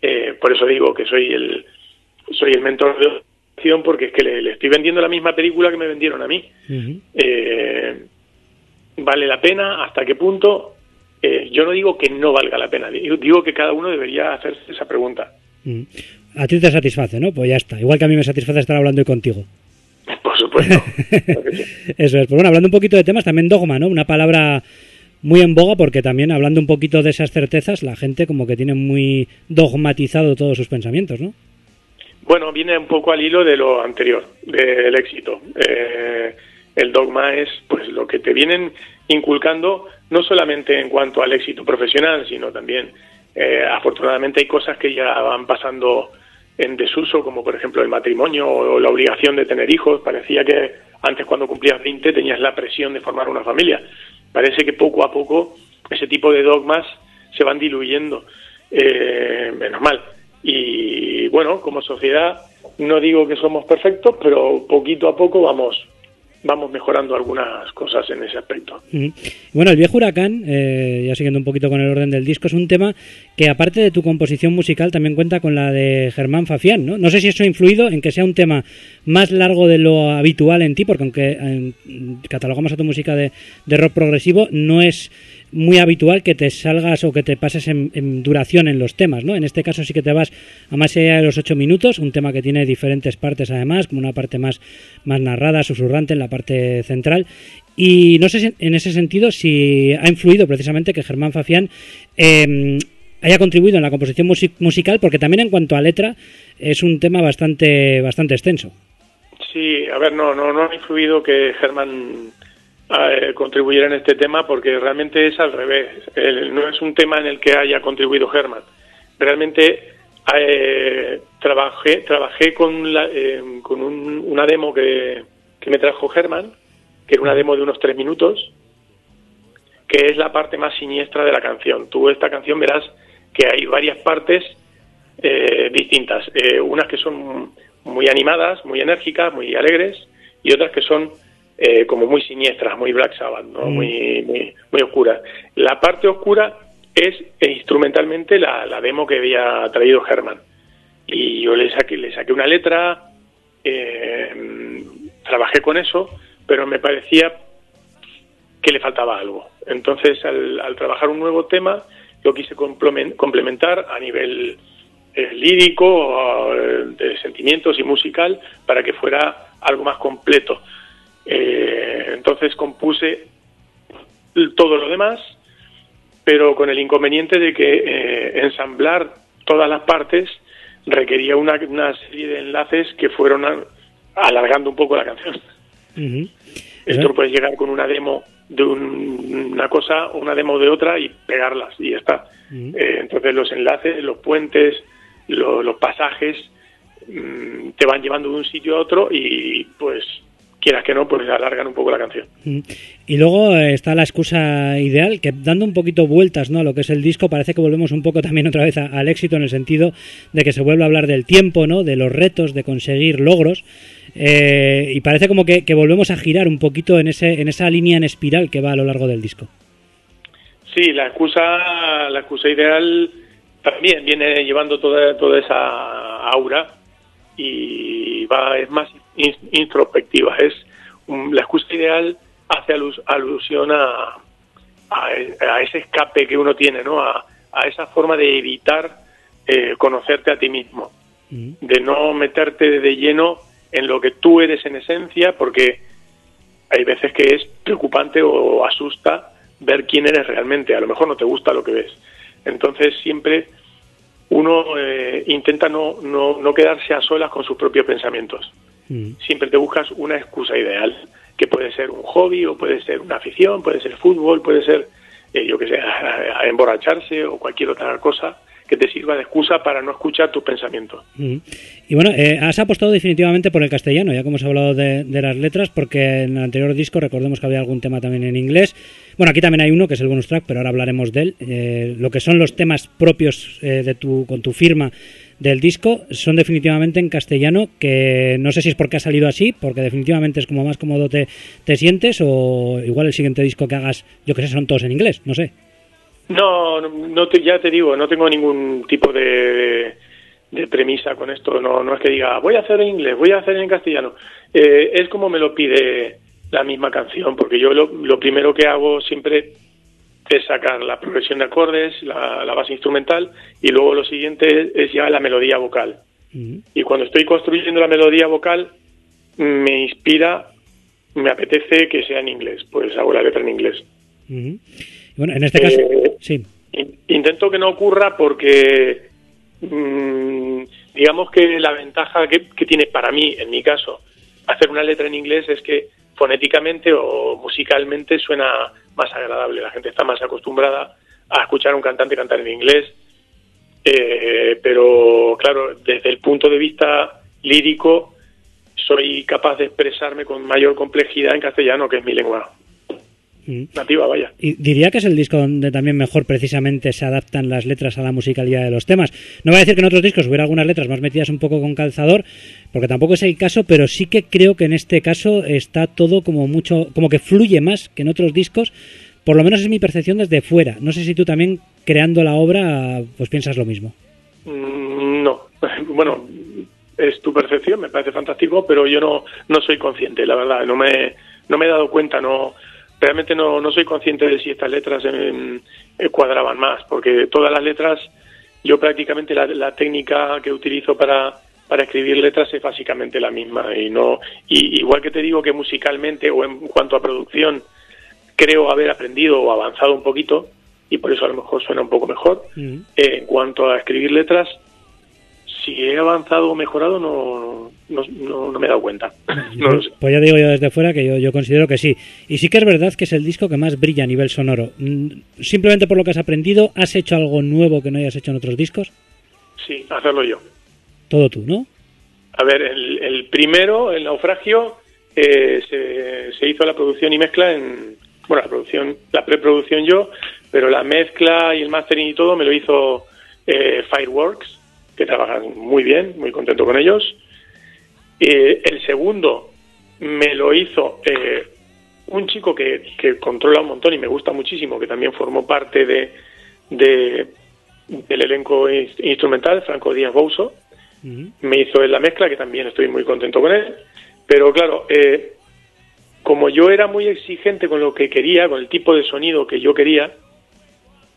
eh, por eso digo que soy el, soy el mentor de porque es que le, estoy vendiendo la misma película que me vendieron a mí. Eh, ¿Vale la pena? ¿Hasta qué punto? Eh, yo no digo que no valga la pena, digo que cada uno debería hacerse esa pregunta. A ti te satisface, ¿no? Pues ya está. Igual que a mí me satisface estar hablando hoy contigo. Por supuesto. Eso es. Pues bueno, hablando un poquito de temas, también dogma, ¿no? Una palabra muy en boga porque también hablando un poquito de esas certezas, la gente como que tiene muy dogmatizado todos sus pensamientos, ¿no? Bueno, viene un poco al hilo de lo anterior, del éxito. Eh, el dogma es pues lo que te vienen inculcando no solamente en cuanto al éxito profesional, sino también Eh, afortunadamente hay cosas que ya van pasando en desuso, como por ejemplo el matrimonio o la obligación de tener hijos. Parecía que antes cuando cumplías 20 tenías la presión de formar una familia. Parece que poco a poco ese tipo de dogmas se van diluyendo. Eh, menos mal. Y bueno, como sociedad no digo que somos perfectos, pero poquito a poco vamos vamos mejorando algunas cosas en ese aspecto. Bueno, el viejo huracán, eh, ya siguiendo un poquito con el orden del disco, es un tema que aparte de tu composición musical también cuenta con la de Germán Fafián, ¿no? No sé si eso ha influido en que sea un tema más largo de lo habitual en ti, porque aunque catalogamos a tu música de, de rock progresivo, no es muy habitual que te salgas o que te pases en, duración en los temas, ¿no? En este caso sí que te vas a más allá de los ocho minutos, un tema que tiene diferentes partes además, como una parte más, más narrada, susurrante en la parte central. Y no sé si, en ese sentido si ha influido precisamente que Germán Fafián em, haya contribuido en la composición musical, porque también en cuanto a letra es un tema bastante, bastante extenso. Sí, a ver, no, no, no ha influido que Germán eh, contribuir en este tema porque realmente es al revés. no es un tema en el que haya contribuido Germán. Realmente eh, trabajé, trabajé con, la, eh, con una demo que, que me trajo Germán, que era una demo de unos tres minutos, que es la parte más siniestra de la canción. Tú esta canción verás que hay varias partes distintas, unas que son muy animadas, muy enérgicas, muy alegres, y otras que son eh, como muy siniestras, muy Black Sabbath, ¿no? Mm. muy, muy, muy oscuras. La parte oscura es eh, instrumentalmente la, la, demo que había traído Herman. Y yo le saqué, le saqué una letra, eh, trabajé con eso, pero me parecía que le faltaba algo. Entonces, al, al trabajar un nuevo tema, lo quise complementar a nivel lírico, de sentimientos y musical, para que fuera algo más completo. Eh, entonces compuse todo lo demás, pero con el inconveniente de que eh, ensamblar todas las partes requería una, una, serie de enlaces que fueron alargando un poco la canción. Esto puedes llegar con una demo de una cosa, una demo de otra y pegarlas y ya está. Eh, entonces los enlaces, los puentes, los pasajes mm, te van llevando de un sitio a otro y pues quieras que no, pues alargan un poco la canción. Y luego eh, está la excusa ideal, que dando un poquito vueltas ¿no? a lo que es el disco, parece que volvemos un poco también otra vez al éxito en el sentido de que se vuelve a hablar del tiempo, ¿no? de los retos, de conseguir logros. Eh, y parece como que, volvemos a girar un poquito en, ese, en esa línea en espiral que va a lo largo del disco. Sí, la excusa, la excusa ideal también viene llevando toda, toda esa aura y va, es más introspectiva. Es la excusa ideal hace alusión a, a, ese escape que uno tiene, ¿no? A, esa forma de evitar eh, conocerte a ti mismo, mm. de no meterte de lleno en lo que tú eres en esencia, porque hay veces que es preocupante o asusta ver quién eres realmente. A lo mejor no te gusta lo que ves. Entonces siempre uno eh, intenta no, no, no quedarse a solas con sus propios pensamientos. Mm. Siempre te buscas una excusa ideal, que puede ser un hobby o puede ser una afición, puede ser fútbol, puede ser, eh, yo que sé, emborracharse o cualquier otra cosa que te sirva de excusa para no escuchar tus pensamientos. Mm. Y bueno, eh, has apostado definitivamente por el castellano, ya como hemos hablado de, las letras, porque en el anterior disco recordemos que había algún tema también en inglés. Bueno, aquí también hay uno que es el bonus track, pero ahora hablaremos de él. Eh, lo que son los temas propios de tu, con tu firma del disco son definitivamente en castellano, que no sé si es porque ha salido así, porque definitivamente es como más cómodo te, te sientes, o igual el siguiente disco que hagas, yo que sé, son todos en inglés, no sé. No, no te, ya te digo, no tengo ningún tipo de, de premisa con esto, no, no es que diga voy a hacer en inglés, voy a hacer en castellano, eh, es como me lo pide la misma canción, porque yo lo, lo primero que hago siempre es sacar la progresión de acordes, la, base instrumental y luego lo siguiente es ya la melodía vocal. Y cuando estoy construyendo la melodía vocal me inspira, me apetece que sea en inglés, pues hago la letra en inglés. Bueno, en este caso, eh, sí. Intento que no ocurra porque mm, digamos que la ventaja que, que tiene para mí, en mi caso, hacer una letra en inglés es que fonéticamente o musicalmente suena más agradable. La gente está más acostumbrada a escuchar a un cantante cantar en inglés Eh, pero claro, desde el punto de vista lírico, soy capaz de expresarme con mayor complejidad en castellano, que es mi lengua. Nativa, vaya. Y diría que es el disco donde también mejor precisamente se adaptan las letras a la musicalidad de los temas. No voy a decir que en otros discos hubiera algunas letras más metidas un poco con calzador, porque tampoco es el caso, pero sí que creo que en este caso está todo como mucho, como que fluye más que en otros discos. Por lo menos es mi percepción desde fuera. No sé si tú también creando la obra pues piensas lo mismo. Mm, No, bueno, es tu percepción, me parece fantástico, pero yo no, no soy consciente, la verdad, no me, no me he dado cuenta, no, realmente no, no soy consciente de si estas letras em, eh, cuadraban más, porque todas las letras, yo prácticamente la, la técnica que utilizo para, para escribir letras es básicamente la misma y no, y, igual que te digo que musicalmente o en cuanto a producción creo haber aprendido o avanzado un poquito y por eso a lo mejor suena un poco mejor. Eh, en cuanto a escribir letras, si he avanzado o mejorado no, no, no, no me he dado cuenta. Sé. Pues ya digo yo desde fuera que yo, yo considero que sí. Y sí que es verdad que es el disco que más brilla a nivel sonoro. Mm, Simplemente por lo que has aprendido, ¿has hecho algo nuevo que no hayas hecho en otros discos? Sí, hacerlo yo. Todo tú, ¿no? A ver, el, el primero, el naufragio, eh, se, se hizo la producción y mezcla en. Bueno, la producción, la preproducción yo, pero la mezcla y el mastering y todo me lo hizo eh, Fireworks, que trabajan muy bien, muy contento con ellos. Eh, el segundo me lo hizo eh, un chico que, que controla un montón y me gusta muchísimo, que también formó parte de, de- del elenco ins- instrumental, Franco Díaz Bouso me hizo en la mezcla, que también estoy muy contento con él. Pero claro, eh, como yo era muy exigente con lo que quería, con el tipo de sonido que yo quería,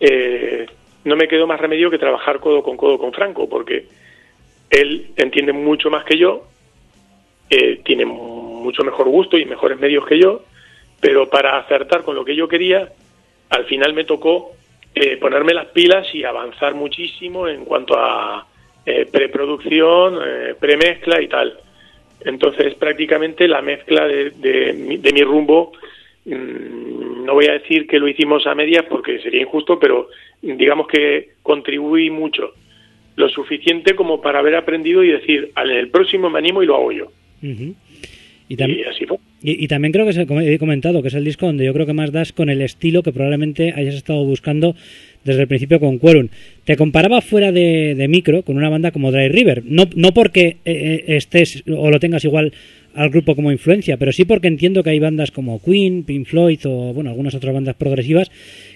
eh, no me quedó más remedio que trabajar codo con codo con Franco, porque él entiende mucho más que yo, eh, tiene mucho mejor gusto y mejores medios que yo, pero para acertar con lo que yo quería, al final me tocó eh, ponerme las pilas y avanzar muchísimo en cuanto a eh, preproducción, eh, premezcla y tal. Entonces, prácticamente la mezcla de, de mi- de mi rumbo, mm, no voy a decir que lo hicimos a medias porque sería injusto, pero digamos que contribuí mucho, lo suficiente como para haber aprendido y decir, en el próximo me animo y lo hago yo. Ujú. Y, Y también así fue. y, y también creo que es el- como he comentado que es el disco donde yo creo que más das con el estilo que probablemente hayas estado buscando desde el principio con Quorum. Te comparaba fuera de, de micro con una banda como Dry River, no, no porque eh, eh, estés o lo tengas igual al grupo como influencia, pero sí porque entiendo que hay bandas como Queen, Pink Floyd o bueno algunas otras bandas progresivas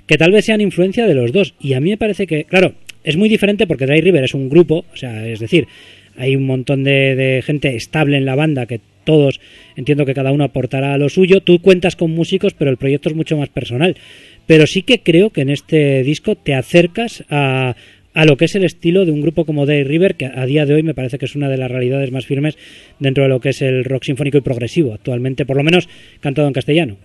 que tal vez sean influencia de los dos. Y a mí me parece que, claro, es muy diferente porque Dry River es un grupo, o sea, es decir, hay un montón de, de gente estable en la banda que todos entiendo que cada uno aportará lo suyo. Tú cuentas con músicos, pero el proyecto es mucho más personal. Pero sí que creo que en este disco te acercas a, a lo que es el estilo de un grupo como Day River, que a día de hoy me parece que es una de las realidades más firmes dentro de lo que es el rock sinfónico y progresivo actualmente, por lo menos cantado en castellano.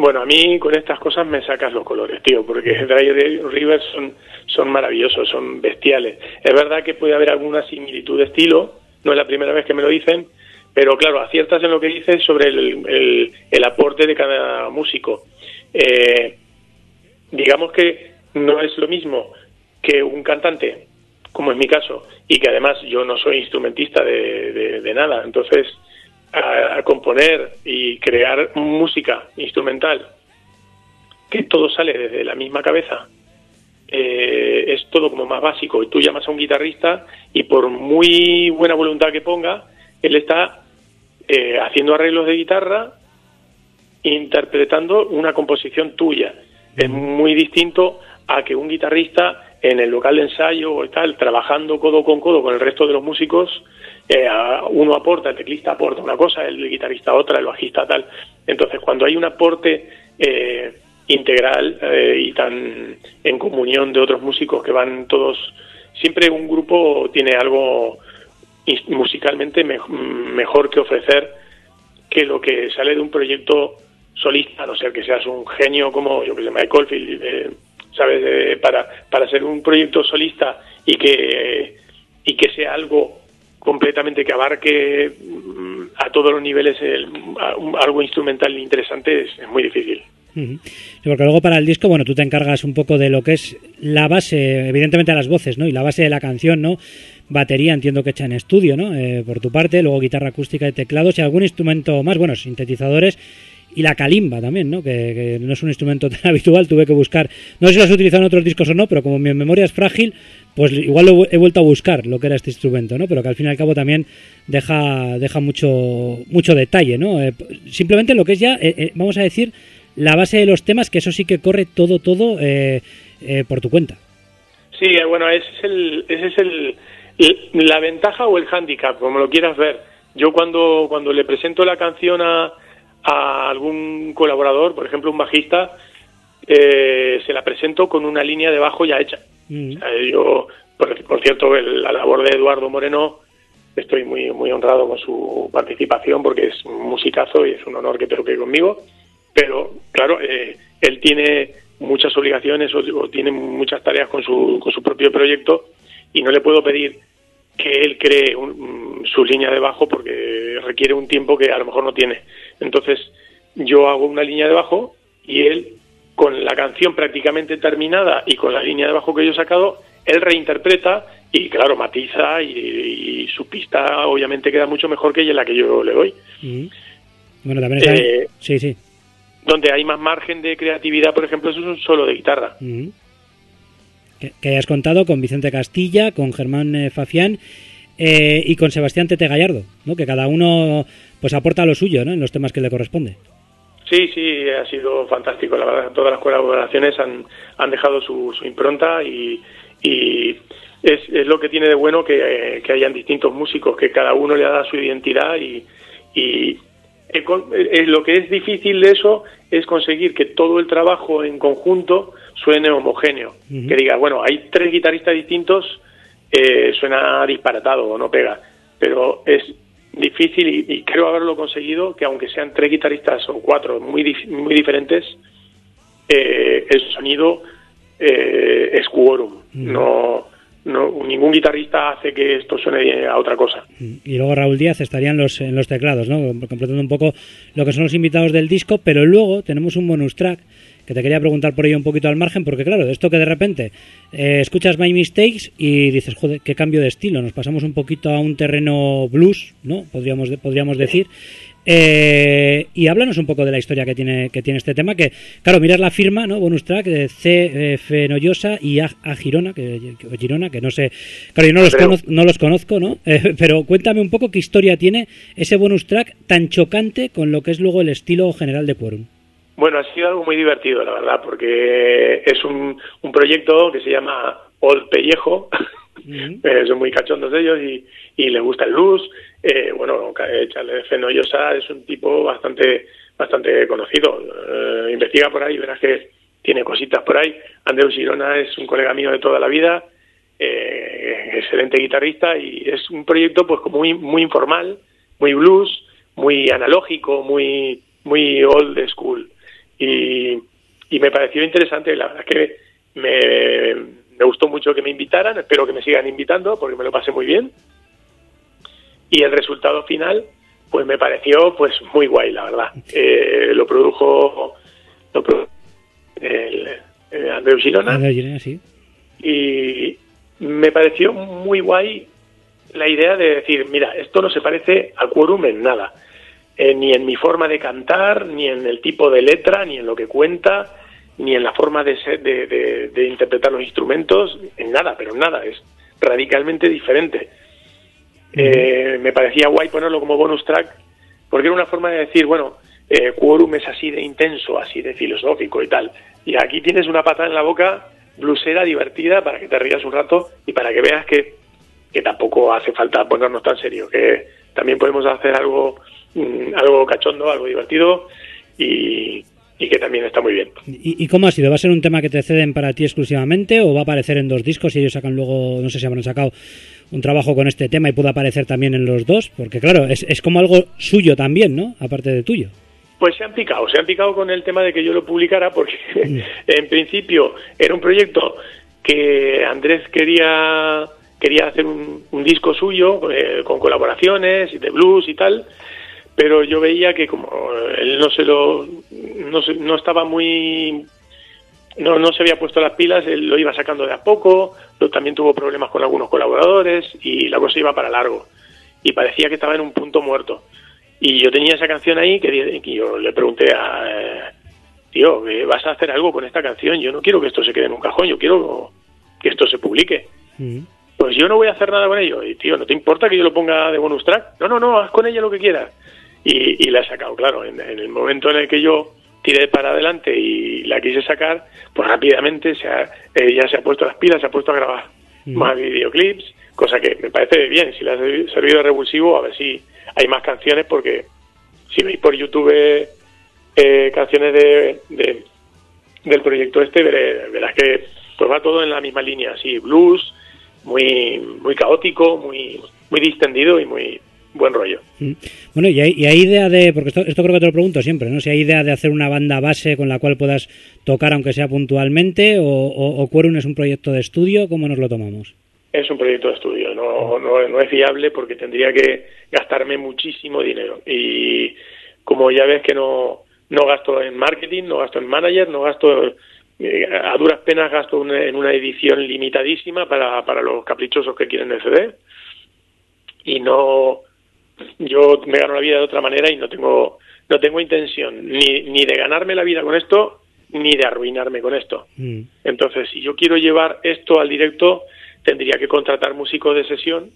Bueno, a mí con estas cosas me sacas los colores, tío, porque Dry Rivers son, son maravillosos, son bestiales. Es verdad que puede haber alguna similitud de estilo, no es la primera vez que me lo dicen, pero claro, aciertas en lo que dices sobre el, el- el aporte de cada músico. Eh, digamos que no es lo mismo que un cantante, como es mi caso, y que además yo no soy instrumentista de- de nada, entonces a, a componer y crear música instrumental que todo sale desde la misma cabeza. Eh, es todo como más básico. Y tú llamas a un guitarrista y por muy buena voluntad que ponga él está eh, haciendo arreglos de guitarra interpretando una composición tuya. Es muy distinto a que un guitarrista en el local de ensayo o tal trabajando codo con codo con el resto de los músicos eh, uno aporta, el teclista aporta una cosa, el guitarrista otra, el bajista tal. Entonces, cuando hay un aporte eh, integral eh, y tan en comunión de otros músicos que van todos, siempre un grupo tiene algo musicalmente me- mejor que ofrecer que lo que sale de un proyecto solista, no ser que seas un genio como yo que sé, Mike Oldfield, eh, ¿sabes? Eh, para, para ser un proyecto solista y que, y que sea algo completamente que abarque mm, a todos los niveles el- algo instrumental interesante es, es muy difícil. Porque luego para el disco, bueno, tú te encargas un poco de lo que es la base, evidentemente a las voces, ¿no? Y la base de la canción, ¿no? Batería, entiendo que hecha en estudio, ¿no? Eh, por tu parte, luego guitarra acústica y teclados y algún instrumento más, bueno, sintetizadores y la calimba también, ¿no? Que, que no es un instrumento tan habitual, tuve que buscar, no sé si lo has utilizado en otros discos o no, pero como mi memoria es frágil, pues igual lo he vuelto a buscar lo que era este instrumento, ¿no? Pero que al fin y al cabo también deja, deja mucho, mucho detalle, ¿no? Eh, simplemente lo que es ya, eh, eh, vamos a decir, la base de los temas, que eso sí que corre todo, todo eh, por tu cuenta. Sí, bueno, ese es el, ese es el- la ventaja o el hándicap, como lo quieras ver. Yo cuando, cuando le presento la canción a, a algún colaborador, por ejemplo un bajista, eh, se la presento con una línea de bajo ya hecha. Mm. O sea, yo, por, por cierto, el- la labor de Eduardo Moreno, estoy muy, muy honrado con su participación porque es un musicazo y es un honor que toque conmigo. Pero, claro, eh, él tiene muchas obligaciones o, o tiene muchas tareas con su, con su propio proyecto y no le puedo pedir que él cree un- su línea de bajo porque requiere un tiempo que a lo mejor no tiene. Entonces, yo hago una línea de bajo y él, con la canción prácticamente terminada y con la línea de bajo que yo he sacado, él reinterpreta y, claro, matiza y, y su pista obviamente queda mucho mejor que la que yo le doy. Mm. Bueno, también está... Eh, sí, sí. Donde hay más margen de creatividad, por ejemplo, eso es un solo de guitarra. Mm. Que, que hayas contado con Vicente Castilla, con Germán eh, Fafián eh, y con Sebastián Tete Gallardo, ¿no? Que cada uno pues aporta lo suyo, ¿no? En los temas que le corresponde. Sí, sí, ha sido fantástico. La verdad, todas las colaboraciones han, han dejado su, su impronta y, y es, es lo que tiene de bueno que, eh, que hayan distintos músicos, que cada uno le da su identidad y, y eh, con- eh, lo que es difícil de eso es conseguir que todo el trabajo en conjunto suene homogéneo. Que diga, bueno, hay tres guitarristas distintos, eh, suena disparatado o no pega, pero es difícil y, y creo haberlo conseguido que aunque sean tres guitarristas o cuatro muy, dif- muy diferentes, eh, el sonido eh, es quórum. No, no, ningún guitarrista hace que esto suene a otra cosa. Mm. Y luego Raúl Díaz estaría en los, en los teclados, ¿no? Completando un poco lo que son los invitados del disco, pero luego tenemos un bonus track que te quería preguntar por ello un poquito al margen, porque claro, de esto que de repente eh, escuchas My Mistakes y dices, joder, qué cambio de estilo, nos pasamos un poquito a un terreno blues, ¿no? Podríamos, podríamos decir. Eh, y háblanos un poco de la historia que tiene, que tiene este tema, que claro, miras la firma, ¿no? Bonus track de C. eh, Fenollosa y A, A Girona, que, Girona, que no sé, claro, yo no los, conozco, no los conozco, ¿no? Eh, pero cuéntame un poco qué historia tiene ese bonus track tan chocante con lo que es luego el estilo general de Quorum. Bueno, ha sido algo muy divertido, la verdad, porque es un, un proyecto que se llama Old Pellejo. Eh, son muy cachondos ellos y, y les gusta el blues. Eh, bueno, Charles Fenollosa es un tipo bastante bastante conocido. Eh, investiga por ahí, verás que tiene cositas por ahí. Andreu Girona es un colega mío de toda la vida, eh, excelente guitarrista y es un proyecto pues como muy, muy informal, muy blues, muy analógico, muy muy old school y, y me pareció interesante. La verdad es que me, me gustó mucho que me invitaran. Espero que me sigan invitando porque me lo pasé muy bien. Y el resultado final, pues me pareció pues muy guay, la verdad. Eh, lo produjo, lo produ- el, eh, Andreu Girona Andrés Girona, sí. y me pareció muy guay la idea de decir, mira, esto no se parece al quórum en nada, Eh, ni en mi forma de cantar, ni en el tipo de letra, ni en lo que cuenta, ni en la forma de, ser- de, de- de interpretar los instrumentos, en nada, pero en nada, es radicalmente diferente. Eh, me parecía guay ponerlo como bonus track, porque era una forma de decir, bueno, eh, Quorum es así de intenso, así de filosófico y tal. Y aquí tienes una patada en la boca blusera, divertida, para que te rías un rato y para que veas que, que tampoco hace falta ponernos tan serio, que también podemos hacer algo, algo cachondo, algo divertido y, y que también está muy bien. ¿Y, y cómo ha sido? ¿Va a ser un tema que te ceden para ti exclusivamente o va a aparecer en dos discos y ellos sacan luego, no sé si habrán sacado un trabajo con este tema y puede aparecer también en los dos? Porque claro, es, es como algo suyo también, ¿no? Aparte de tuyo. Pues se han picado, se han picado con el tema de que yo lo publicara porque en principio era un proyecto que Andrés quería quería hacer un, un disco suyo eh, con colaboraciones y de blues y tal, pero yo veía que como él no se lo no, se- no estaba muy no, no se había puesto las pilas, él lo iba sacando de a poco, lo- también tuvo problemas con algunos colaboradores y la cosa iba para largo. Y parecía que estaba en un punto muerto. Y yo tenía esa canción ahí que, que yo le pregunté a... eh, tío, ¿eh, ¿vas a hacer algo con esta canción? Yo no quiero que esto se quede en un cajón, yo quiero que esto se publique. Mm. Pues yo no voy a hacer nada con ello. Y tío, ¿no te importa que yo lo ponga de bonus track? No, no, no, haz con ella lo que quieras. Y, y la he sacado, claro. En, en el momento en el que yo tiré para adelante y la quise sacar, pues rápidamente se ha, ella se ha puesto las pilas, se ha puesto a grabar Mm. más videoclips, cosa que me parece bien. Si le ha servi- servido de revulsivo, a ver si hay más canciones, porque si veis por YouTube eh, canciones de, de- del proyecto este, veré- verás que pues va todo en la misma línea, así, blues, muy muy caótico, muy muy distendido y muy buen rollo. Mm. Bueno, y hay, y hay idea de, porque esto, esto creo que te lo pregunto siempre, ¿no? Si hay idea de hacer una banda base con la cual puedas tocar aunque sea puntualmente, o, o, o Quorum es un proyecto de estudio, ¿cómo nos lo tomamos? Es un proyecto de estudio, no, no, no es viable porque tendría que gastarme muchísimo dinero. Y como ya ves que no, no gasto en marketing, no gasto en manager, no gasto, eh, a duras penas gasto una- en una edición limitadísima para, para los caprichosos que quieren el CD. Y no, yo me gano la vida de otra manera y no tengo, no tengo intención ni, ni de ganarme la vida con esto, ni de arruinarme con esto. Mm. Entonces, si yo quiero llevar esto al directo, tendría que contratar músicos de sesión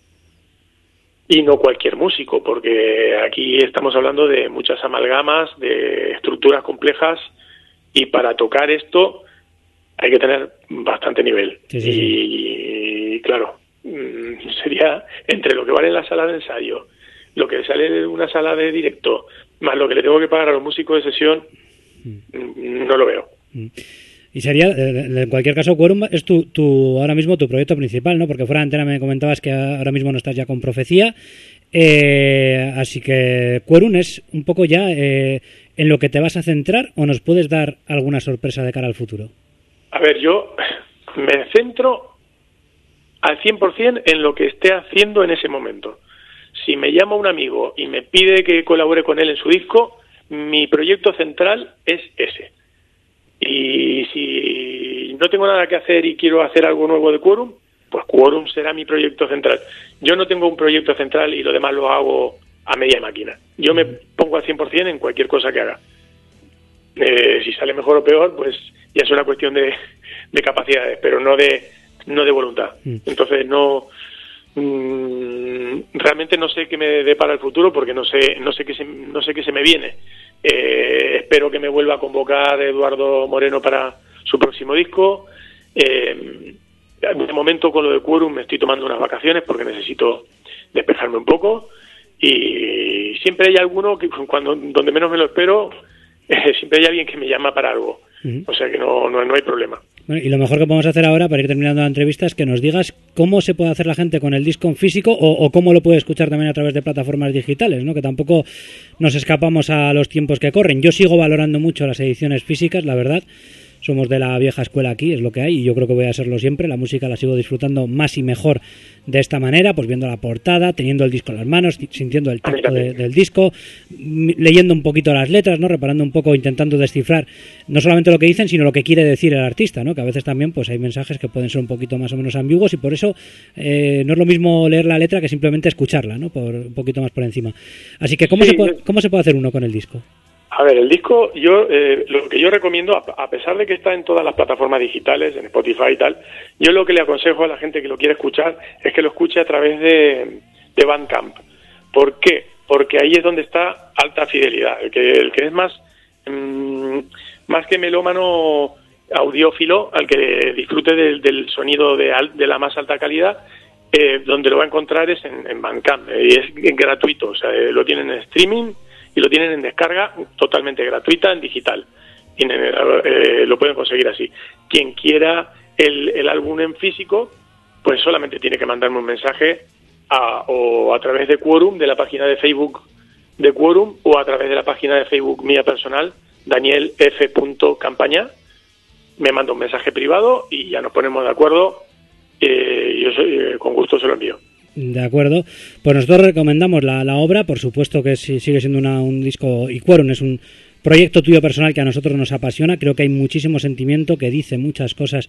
y no cualquier músico, porque aquí estamos hablando de muchas amalgamas, de estructuras complejas y para tocar esto hay que tener bastante nivel. Sí, sí, y, claro, mm, sería entre lo que vale en la sala de ensayo, lo que sale de una sala de directo, más lo que le tengo que pagar a los músicos de sesión, mm, no lo veo. Y sería, eh, en cualquier caso, Quorum es tu, tu, ahora mismo tu proyecto principal, ¿no? Porque fuera de antena me comentabas que ahora mismo no estás ya con Profecía. Eh, así que Quorum es un poco ya eh, en lo que te vas a centrar o nos puedes dar alguna sorpresa de cara al futuro. A ver, yo me centro al 100% en lo que esté haciendo en ese momento. Si me llama un amigo y me pide que colabore con él en su disco, mi proyecto central es ese. Y si no tengo nada que hacer y quiero hacer algo nuevo de Quorum, pues Quorum será mi proyecto central. Yo no tengo un proyecto central y lo demás lo hago a media máquina. Yo me pongo al 100% en cualquier cosa que haga. Eh, si sale mejor o peor, pues ya es una cuestión de, de capacidades, pero no de no de voluntad. Mm. Entonces no mm, realmente no sé qué me depara el futuro porque no sé no sé qué se, no sé qué se me viene. Eh, espero que me vuelva a convocar Eduardo Moreno para su próximo disco. Eh, de momento con lo de Quorum me estoy tomando unas vacaciones porque necesito despejarme un poco y siempre hay alguno que cuando donde menos me lo espero siempre hay alguien que me llama para algo. O sea que no, no, no hay problema. Bueno, y lo mejor que podemos hacer ahora para ir terminando la entrevista es que nos digas cómo se puede hacer la gente con el disco en físico o, o cómo lo puede escuchar también a través de plataformas digitales, ¿no? Que tampoco nos escapamos a los tiempos que corren. Yo sigo valorando mucho las ediciones físicas, la verdad. Somos de la vieja escuela aquí, es lo que hay, y yo creo que voy a serlo siempre. La música la sigo disfrutando más y mejor de esta manera, pues viendo la portada, teniendo el disco en las manos, sintiendo el tacto de- del disco, leyendo un poquito las letras, ¿no? Reparando un poco, intentando descifrar no solamente lo que dicen, sino lo que quiere decir el artista, ¿no? Que a veces también pues hay mensajes que pueden ser un poquito más o menos ambiguos y por eso eh, no es lo mismo leer la letra que simplemente escucharla, ¿no? Por un poquito más por encima. Así que ¿cómo, Sí, se, puede, ¿cómo se puede hacer uno con el disco? A ver, el disco, yo eh, lo que yo recomiendo, a, pesar de que está en todas las plataformas digitales, en Spotify y tal, yo lo que le aconsejo a la gente que lo quiere escuchar es que lo escuche a través de, de Bandcamp. ¿Por qué? Porque ahí es donde está alta fidelidad. El que, el que es más, mm, más que melómano audiófilo, al que disfrute del, del sonido de, al- de la más alta calidad, eh, donde lo va a encontrar es en, en Bandcamp. Y es gratuito, o sea, eh, lo tienen en streaming y lo tienen en descarga totalmente gratuita en digital. Tienen, eh, lo pueden conseguir así. Quien quiera el, el álbum en físico, pues solamente tiene que mandarme un mensaje a, o a través de Quorum, de la página de Facebook de Quorum, o a través de la página de Facebook mía personal, Daniel F. Campaña. Me manda un mensaje privado y ya nos ponemos de acuerdo. Eh, yo soy- eh, con gusto se lo envío. De acuerdo. Pues nosotros recomendamos la, la obra, por supuesto que sigue siendo una- un disco, y Quorum es un proyecto tuyo personal que a nosotros nos apasiona. Creo que hay muchísimo sentimiento que dice muchas cosas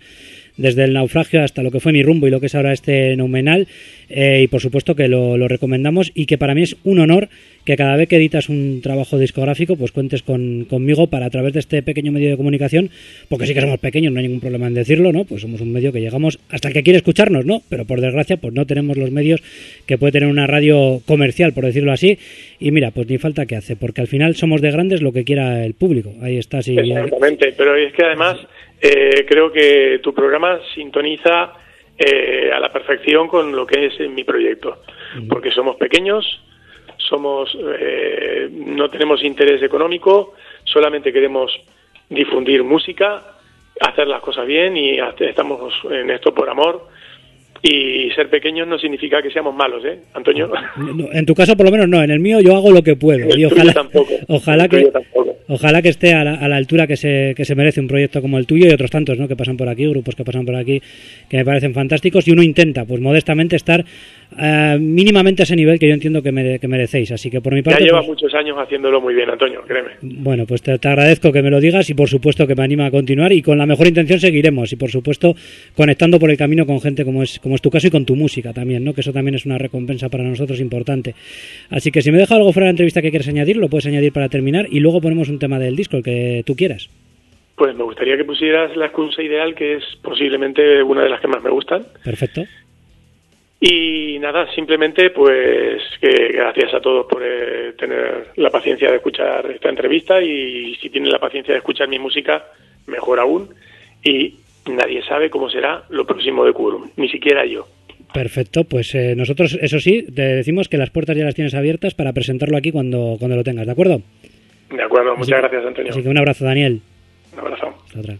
desde el naufragio hasta lo que fue mi rumbo y lo que es ahora este Noumenal. Eh, y por supuesto que lo, lo, recomendamos y que para mí es un honor que cada vez que editas un trabajo discográfico pues cuentes con, conmigo para a través de este pequeño medio de comunicación, porque sí que somos pequeños, no hay ningún problema en decirlo, ¿no? Pues somos un medio que llegamos hasta el que quiere escucharnos, ¿no? Pero por desgracia pues no tenemos los medios que puede tener una radio comercial, por decirlo así. Y mira, pues ni falta que hace, porque al final somos de grandes lo que quiera el público. Ahí está, sí. Exactamente, pero es que además eh, creo que tu programa sintoniza eh, a la perfección con lo que es mi proyecto, porque somos pequeños, somos eh, no tenemos interés económico, solamente queremos difundir música, hacer las cosas bien y estamos en esto por amor y ser pequeños no significa que seamos malos, ¿eh, Antonio? en tu caso, por lo menos, no. En el mío, yo hago lo que puedo. y ojalá, tampoco. Ojalá que, ojalá que esté a la, a la, altura que se, que se merece un proyecto como el tuyo y otros tantos, ¿no? Que pasan por aquí, grupos que pasan por aquí, que me parecen fantásticos. Y uno intenta, pues modestamente, estar uh, mínimamente a ese nivel que yo entiendo que, mere, que merecéis. Así que por mi parte. Ya lleva pues, muchos años haciéndolo muy bien, Antonio, créeme. Bueno, pues te, te, agradezco que me lo digas y por supuesto que me anima a continuar y con la mejor intención seguiremos. Y por supuesto, conectando por el camino con gente como es, como es tu caso y con tu música también, ¿no? Que eso también es una recompensa para nosotros importante. Así que si me deja algo fuera de la entrevista que quieres añadir, lo puedes añadir para terminar y luego ponemos un tema del disco, el que tú quieras. Pues me gustaría que pusieras la excusa ideal, que es posiblemente una de las que más me gustan. Perfecto. Y nada, simplemente pues que gracias a todos por eh, tener la paciencia de escuchar esta entrevista y si tienen la paciencia de escuchar mi música, mejor aún. Y nadie sabe cómo será lo próximo de Curum, ni siquiera yo. Perfecto, pues eh, nosotros, eso sí, te decimos que las puertas ya las tienes abiertas para presentarlo aquí cuando, cuando lo tengas, ¿de acuerdo? De acuerdo, muchas así, gracias, Antonio. Así que un abrazo, Daniel. Un abrazo. Otra.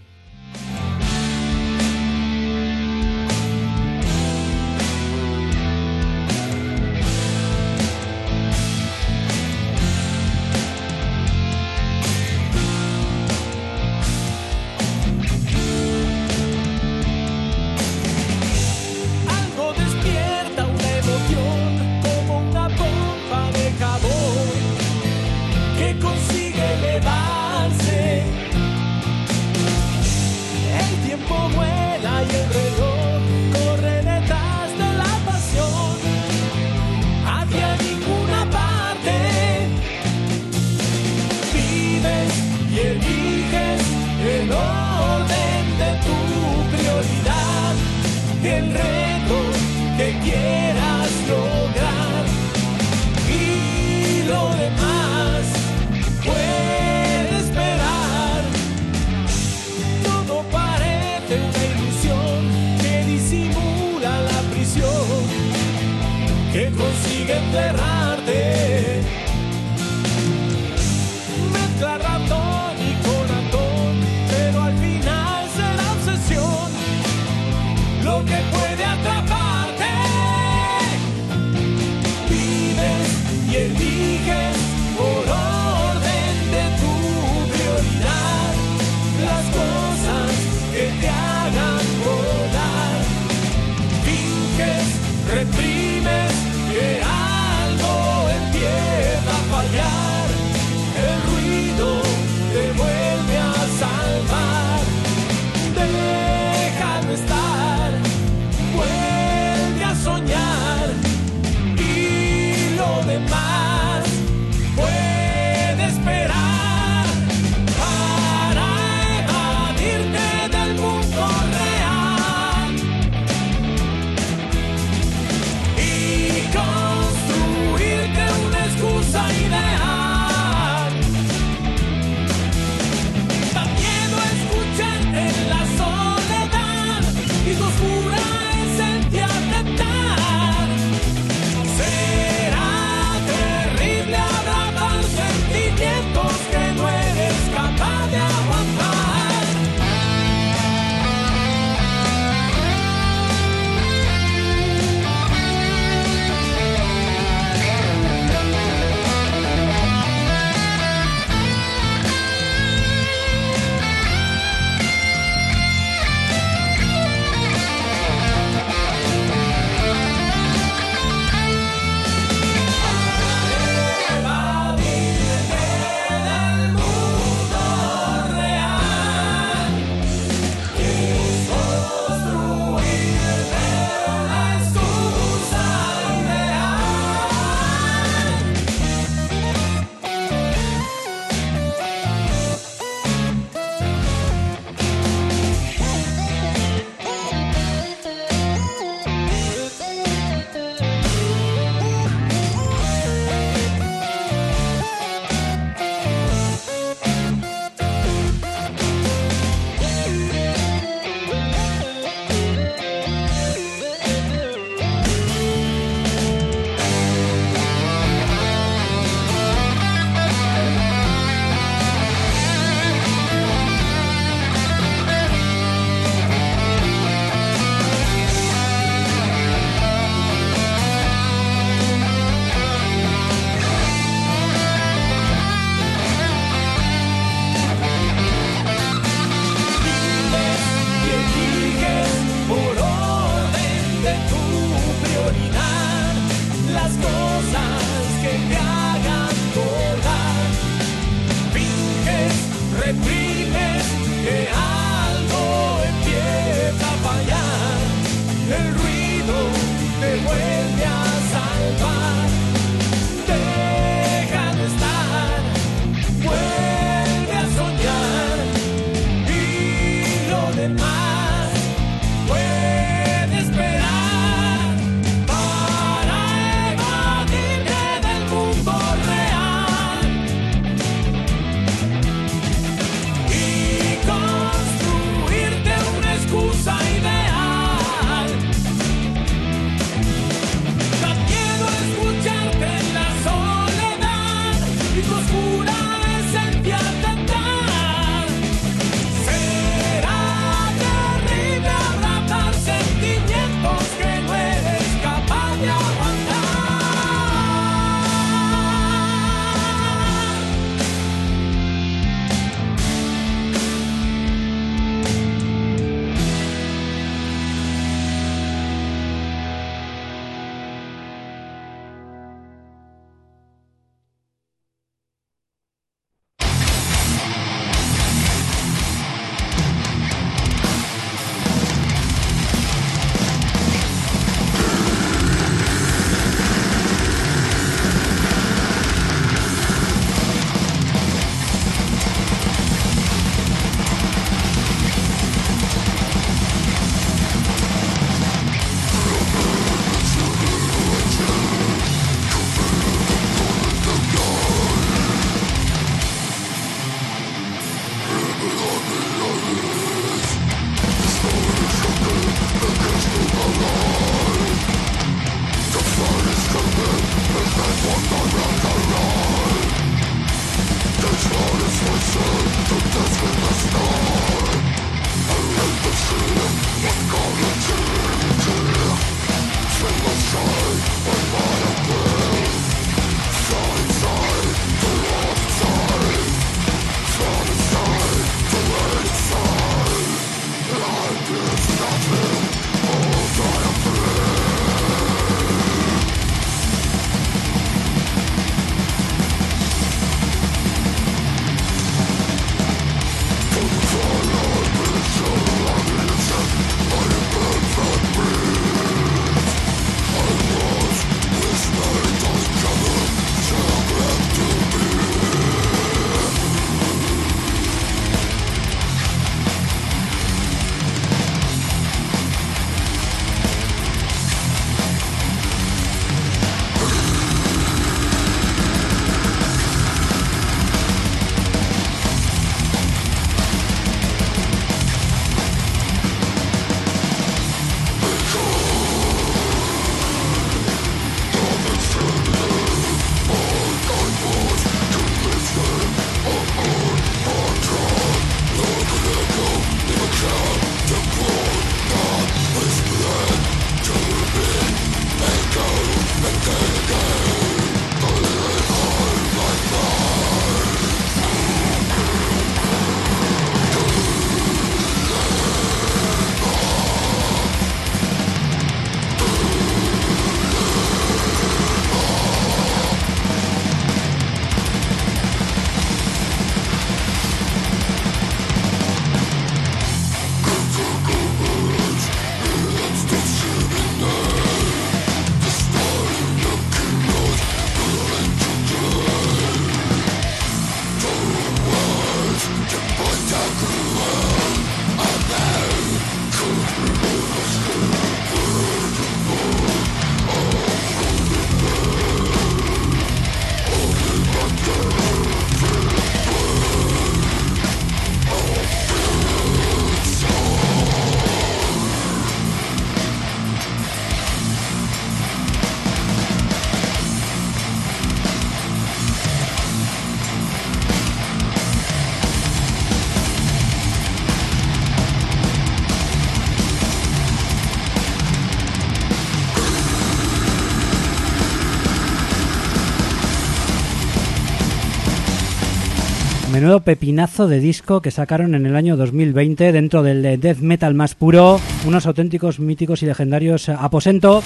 Menudo pepinazo de disco que sacaron en el año 2020 dentro del death metal más puro, unos auténticos míticos y legendarios eh, aposento.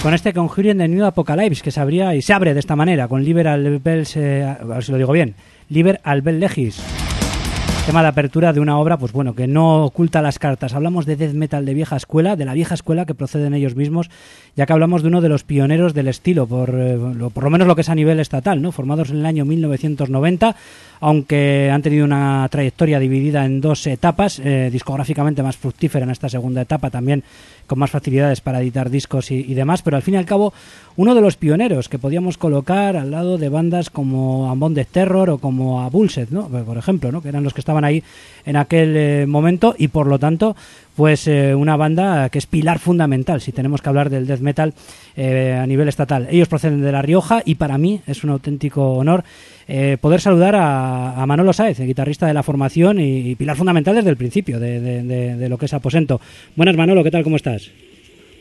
Con este Conjuring de New Apocalypse que se abría y se abre de esta manera con Liber al Bells, eh, lo digo bien, Liber Legis. Tema de apertura de una obra, pues bueno, que no oculta las cartas. Hablamos de death metal de vieja escuela, de la vieja escuela que proceden ellos mismos, ya que hablamos de uno de los pioneros del estilo, por, eh, lo, menos lo que es a nivel estatal, ¿no? Formados en el año 1990, aunque han tenido una trayectoria dividida en dos etapas, eh, discográficamente más fructífera en esta segunda etapa, también con más facilidades para editar discos y, demás, pero al fin y al cabo uno de los pioneros que podíamos colocar al lado de bandas como Ambon Terror o como a Bullset, ¿no? por ejemplo, ¿no? que eran los que ahí en aquel eh, momento y por lo tanto pues eh, una banda que es pilar fundamental si tenemos que hablar del death metal eh, a nivel estatal. Ellos proceden de La Rioja y para mí es un auténtico honor eh, poder saludar a, a, Manolo Sáez, guitarrista de la formación y, pilar fundamental desde el principio de, de, de, de, lo que es Aposento. Buenas Manolo, ¿qué tal? ¿Cómo estás?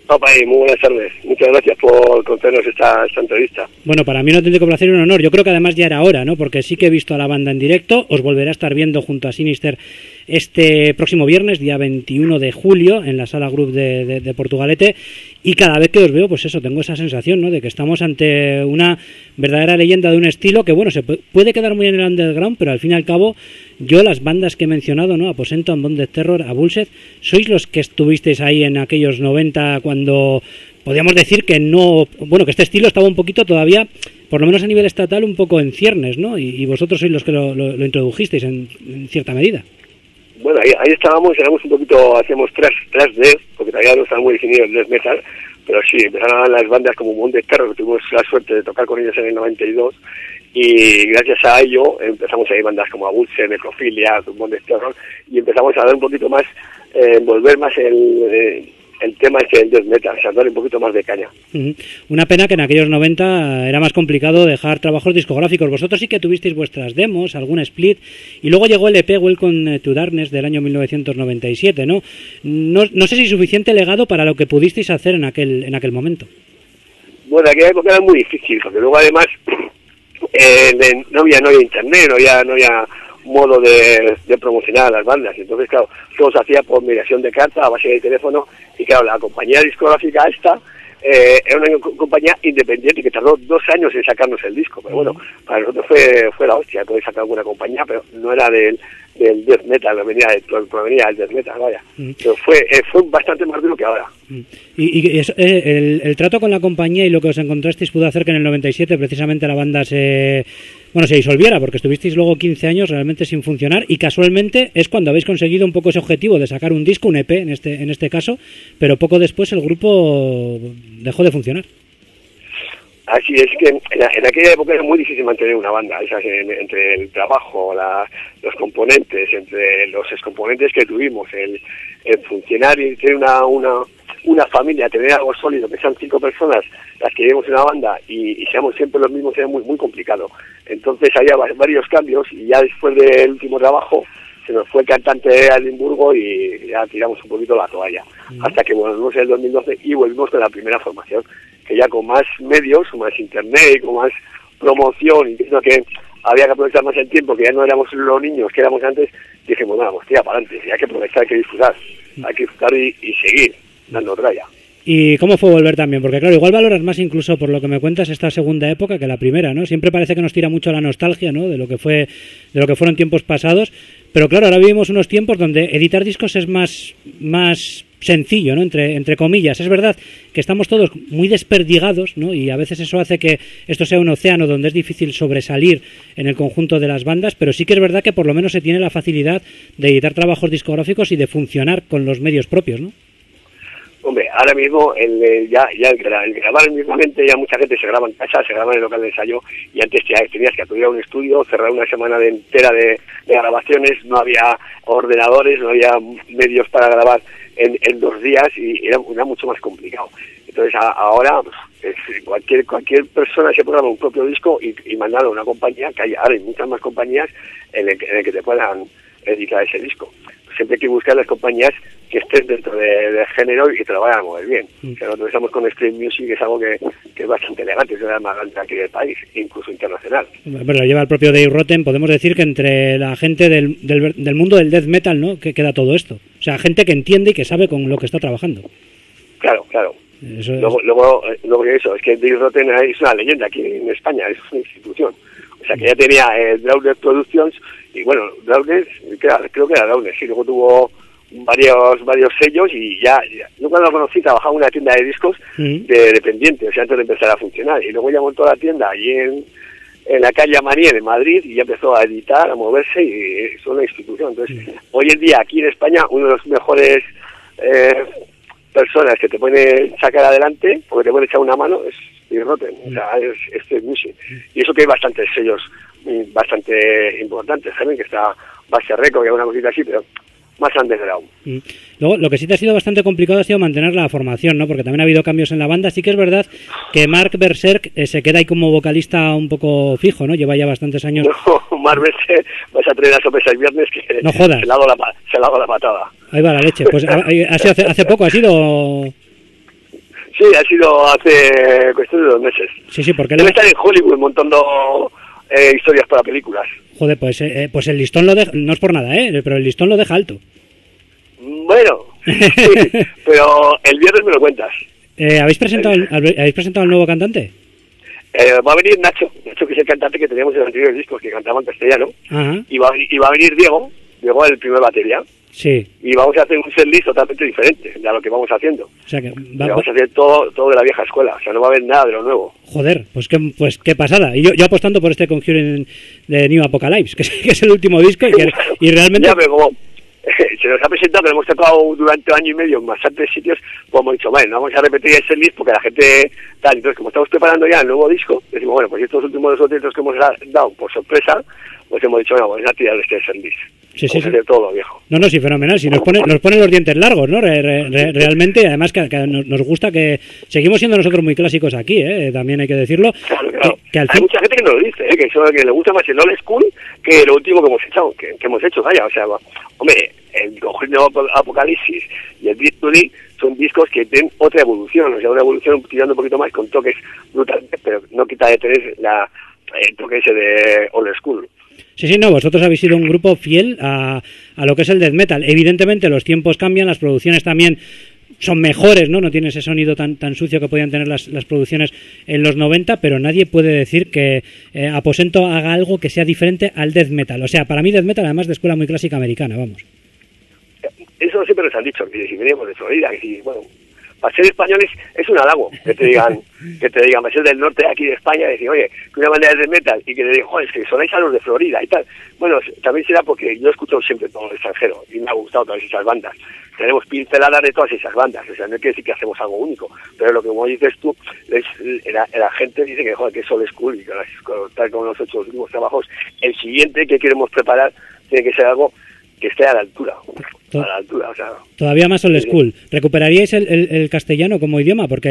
Opa, y muy buenas tardes. Muchas gracias por concedernos esta, esta, entrevista. Bueno, para mí un auténtico placer y un honor. Yo creo que además ya era hora, ¿no? Porque sí que he visto a la banda en directo. Os volveré a estar viendo junto a Sinister este próximo viernes, día 21 de julio, en la sala Group de, de, de, Portugalete. Y cada vez que os veo, pues eso, tengo esa sensación, ¿no? De que estamos ante una verdadera leyenda de un estilo que, bueno, se puede quedar muy en el underground, pero al fin y al cabo, yo las bandas que he mencionado, ¿no? Aposento, Bonded Terror, a Bullset, sois los que estuvisteis ahí en aquellos 90 cuando podríamos decir que no, bueno, que este estilo estaba un poquito todavía, por lo menos a nivel estatal, un poco en ciernes, ¿no? Y, vosotros sois los que lo, lo, lo introdujisteis en, en, cierta medida. Bueno, ahí, ahí, estábamos, éramos un poquito, hacíamos tras, tras de, porque todavía no estaba muy definido el metal, pero sí, empezaron las bandas como Monte Terror, que tuvimos la suerte de tocar con ellos en el 92, y gracias a ello empezamos a ir bandas como Abulce, Necrofilia, Monte Terror, y empezamos a dar un poquito más, eh, envolver más el... Eh, el tema es el death metal, o sea, darle un poquito más de caña. Uh -huh. Una pena que en aquellos 90 era más complicado dejar trabajos discográficos. Vosotros sí que tuvisteis vuestras demos, algún split, y luego llegó el EP Welcome to Darkness del año 1997, ¿no? No, no sé si suficiente legado para lo que pudisteis hacer en aquel, en aquel momento. Bueno, aquella época era muy difícil, porque luego además eh, no, había, no había internet, no había, no había modo de, de, promocionar a las bandas. Entonces, claro, todo se hacía por mediación de carta a base de teléfono y claro, la compañía discográfica esta eh, era una compañía independiente que tardó dos años en sacarnos el disco, pero bueno, para nosotros fue, fue la hostia poder sacar alguna compañía, pero no era del, del death metal, venía del, provenía del death metal, vaya. Mm. Pero fue, eh, fue bastante más duro que ahora. Mm. Y, y eso, eh, el, el, trato con la compañía y lo que os encontrasteis pudo hacer que en el 97 precisamente la banda se bueno, se disolviera, porque estuvisteis luego 15 años realmente sin funcionar y casualmente es cuando habéis conseguido un poco ese objetivo de sacar un disco, un EP en este, en este caso, pero poco después el grupo dejó de funcionar. Así es que en, en, aquella época era muy difícil mantener una banda, esas, en, entre el trabajo, la, los componentes, entre los excomponentes que tuvimos, el, el funcionar y tener una, una, una familia, tener algo sólido, que sean cinco personas las que llevemos una banda y, y seamos siempre los mismos, era muy, muy complicado. Entonces había varios cambios y ya después del último trabajo se nos fue el cantante de Edimburgo y ya tiramos un poquito la toalla. Uh -huh. Hasta que volvimos en el 2012 y volvimos con la primera formación, que ya con más medios, más internet, con más promoción, entiendo que había que aprovechar más el tiempo, que ya no éramos los niños que éramos antes, dijimos, pues tira para adelante, hay que aprovechar, hay que disfrutar, hay que disfrutar y, seguir dando tralla. ¿Y cómo fue volver también? Porque claro, igual valoras más incluso por lo que me cuentas esta segunda época que la primera, ¿no? Siempre parece que nos tira mucho la nostalgia, ¿no? De lo que fue, de lo que fueron tiempos pasados, pero claro, ahora vivimos unos tiempos donde editar discos es más, más sencillo, ¿no? Entre, entre comillas. Es verdad que estamos todos muy desperdigados, ¿no? Y a veces eso hace que esto sea un océano donde es difícil sobresalir en el conjunto de las bandas, pero sí que es verdad que por lo menos se tiene la facilidad de editar trabajos discográficos y de funcionar con los medios propios, ¿no? Hombre, ahora mismo el, el ya, ya el, el, grabar mismamente, ya mucha gente se graba en casa, se graba en el local de ensayo y antes ya tenías que acudir a un estudio, cerrar una semana entera de, grabaciones, no había ordenadores, no había medios para grabar en, en dos días y era, era, mucho más complicado. Entonces a, ahora cualquier cualquier persona se programa un propio disco y, y mandarlo a una compañía, que hay, ahora hay muchas más compañías en el, en el que te puedan editar ese disco. Siempre hay que buscar las compañías que estén dentro del de género y que te lo vayan a mover bien. Mm. O sea, nosotros estamos con Stream Music, que es algo que, que es bastante elegante, es la más grande aquí del país, incluso internacional. Bueno, lo lleva el propio Dave Rotten, podemos decir que entre la gente del, del, del, mundo del death metal, ¿no? Que queda todo esto. Sea, gente que entiende y que sabe con lo que está trabajando. Claro, claro. Eso es- Luego, luego, eh, luego eso, es que Dave Rotten es una leyenda aquí en España, es una institución. O sea, que ya tenía eh, Downer Productions, y bueno, Downer, creo, que era Downer, sí, luego tuvo varios varios sellos y ya, ya- yo cuando lo conocí trabajaba en una tienda de discos Mm. de dependiente, o sea, antes de empezar a funcionar. Y luego ya montó la tienda allí en, en la calle Amanía, en Madrid, y ya empezó a editar, a moverse, y es una institución. Entonces, hoy en día aquí en España, uno de los mejores eh, personas que te pueden sacar adelante, o que te pueden echar una mano, es Steve Rotten, o sea, es, es Steve Music. Y eso que hay bastantes sellos mm, bastante importantes, ¿saben? Que está Base Record, que hay una cosita así, pero más underground. Mm. Luego, lo que sí te ha sido bastante complicado ha sido mantener la formación, ¿no? Porque también ha habido cambios en la banda. Sí que es verdad que Mark Berserk eh, se queda ahí como vocalista un poco fijo, ¿no? Lleva ya bastantes años. No, más veces vas a traer a sorpresa el viernes que No jodas. se le ha dado la, se dado la patada. Ahí va la leche. Pues ha, ha sido hace, hace poco, ha sido. Sí, ha sido hace cuestión de dos meses. Sí, sí, porque Él él, está en Hollywood montando eh, historias para películas. joder, pues, eh, eh, pues el listón lo deja, no es por nada, ¿eh? Pero el listón lo deja alto. Bueno, sí, pero el viernes me lo cuentas. Eh, ¿habéis, presentado ¿Habéis presentado al nuevo cantante? Eh, va a venir Nacho, Nacho que es el cantante que teníamos en los anteriores discos que cantaba en castellano, Ajá, y va, y va a venir Diego, Diego el primer batería, sí. y vamos a hacer un setlist totalmente diferente de a lo que vamos haciendo. O sea que va- vamos a hacer todo, todo de la vieja escuela, o sea, no va a haber nada de lo nuevo. Joder, pues qué, pues qué pasada. Y yo, yo apostando por este Conjuring de New Apocalypse, que es, que es el último disco y, que- y realmente... Ya, pero como se nos ha presentado, que lo hemos tocado durante un año y medio en bastantes sitios, pues hemos dicho, bueno, no vamos a repetir ese list porque la gente tal. Entonces, como estamos preparando ya el nuevo disco, decimos, bueno, pues estos últimos dos que hemos da- dado por sorpresa, pues hemos dicho, bueno, vamos a tirar este list. Sí, sí, sí. todo viejo. No, no, sí, fenomenal. Si nos pone, nos pone los dientes largos, ¿no? Re- re- re- realmente, además que, nos gusta que seguimos siendo nosotros muy clásicos aquí, ¿eh? También hay que decirlo. Claro, claro. Que, al Hay fin, mucha gente que nos lo dice, ¿eh? que, eso, que le gusta más el old school que lo último que hemos hecho, que, que hemos hecho, vaya, o sea, va- hombre, el Apocalipsis y el Victory son discos que tienen otra evolución, o sea, una evolución tirando un poquito más con toques brutales, pero no quita de tener la, el toque ese de old school. Sí, sí, no, vosotros habéis sido un grupo fiel a, a lo que es el death metal. Evidentemente los tiempos cambian, las producciones también son mejores, ¿no? No tiene ese sonido tan, tan sucio que podían tener las, las producciones en los 90, pero nadie puede decir que eh, Aposento haga algo que sea diferente al death metal. O sea, para mí death metal, además de escuela muy clásica americana, vamos. Eso siempre nos han dicho, que si veníamos de Florida, que si, bueno, para ser españoles es un halago que te digan, que te digan, para ser del norte aquí de España, decir, oye, que una banda es de metal y que te digan, joder, es que sonáis a los de Florida y tal. Bueno, también será porque yo escucho siempre todo el extranjero y me ha gustado todas esas bandas. Tenemos pinceladas de todas esas bandas, o sea, no quiere decir que hacemos algo único, pero lo que como dices tú, es, la, la gente dice que, joder, que es old school y que tal como los ocho últimos trabajos, el siguiente que queremos preparar tiene que ser algo que esté a la altura, a la altura, o sea, Todavía más old school. ¿Recuperaríais el, el- el castellano como idioma? Porque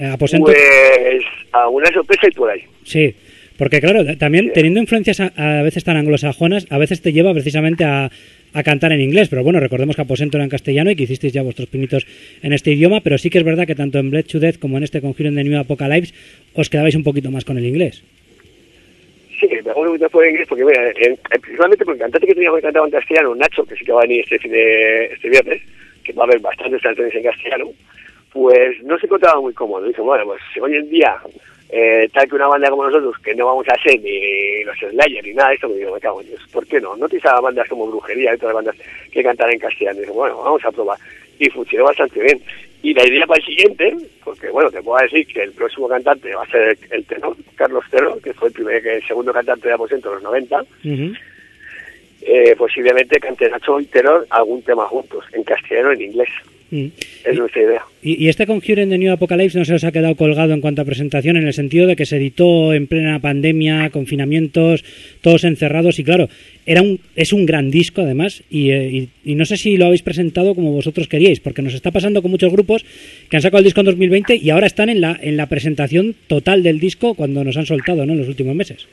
eh, Aposento... Pues alguna sorpresa y por ahí. Sí, porque claro, también Sí. teniendo influencias a, a veces tan anglosajonas, a veces te lleva precisamente a, a cantar en inglés, pero bueno, recordemos que Aposento era en castellano y que hicisteis ya vuestros pinitos en este idioma, pero sí que es verdad que tanto en Bled to Death como en este Conjuring de New Apocalypse os quedabais un poquito más con el inglés. Sí, me acuerdo fue en inglés porque, mira, en- en- principalmente porque el cantante que teníamos que cantaba en castellano, Nacho, que sí que va a venir este, fin de, este viernes, que va a haber bastantes canciones en castellano, pues no se encontraba muy cómodo. Dice, bueno, pues hoy en día, eh, tal que una banda como nosotros, que no vamos a ser ni los Slayer ni nada de esto, me digo, me cago en Dios, ¿por qué no? No a bandas como Brujería y otras bandas que cantan en castellano. Y bueno, vamos a probar. Y funcionó bastante bien. Y la idea para el siguiente, porque bueno, te puedo decir que el próximo cantante va a ser el tenor, Carlos Tenor, que fue el primer, el segundo cantante de Aposento en los 90, Ujú. Eh, posiblemente cante Nacho y Tenor algún tema juntos, en castellano en inglés. Mm. Es nuestra idea. Y, y este Conjuring de New Apocalypse no se os ha quedado colgado en cuanto a presentación, en el sentido de que se editó en plena pandemia, confinamientos, todos encerrados, y claro, era un, es un gran disco además, y, eh, y- y no sé si lo habéis presentado como vosotros queríais, porque nos está pasando con muchos grupos que han sacado el disco en 2020 y ahora están en la, en la presentación total del disco cuando nos han soltado ¿no? en los últimos meses.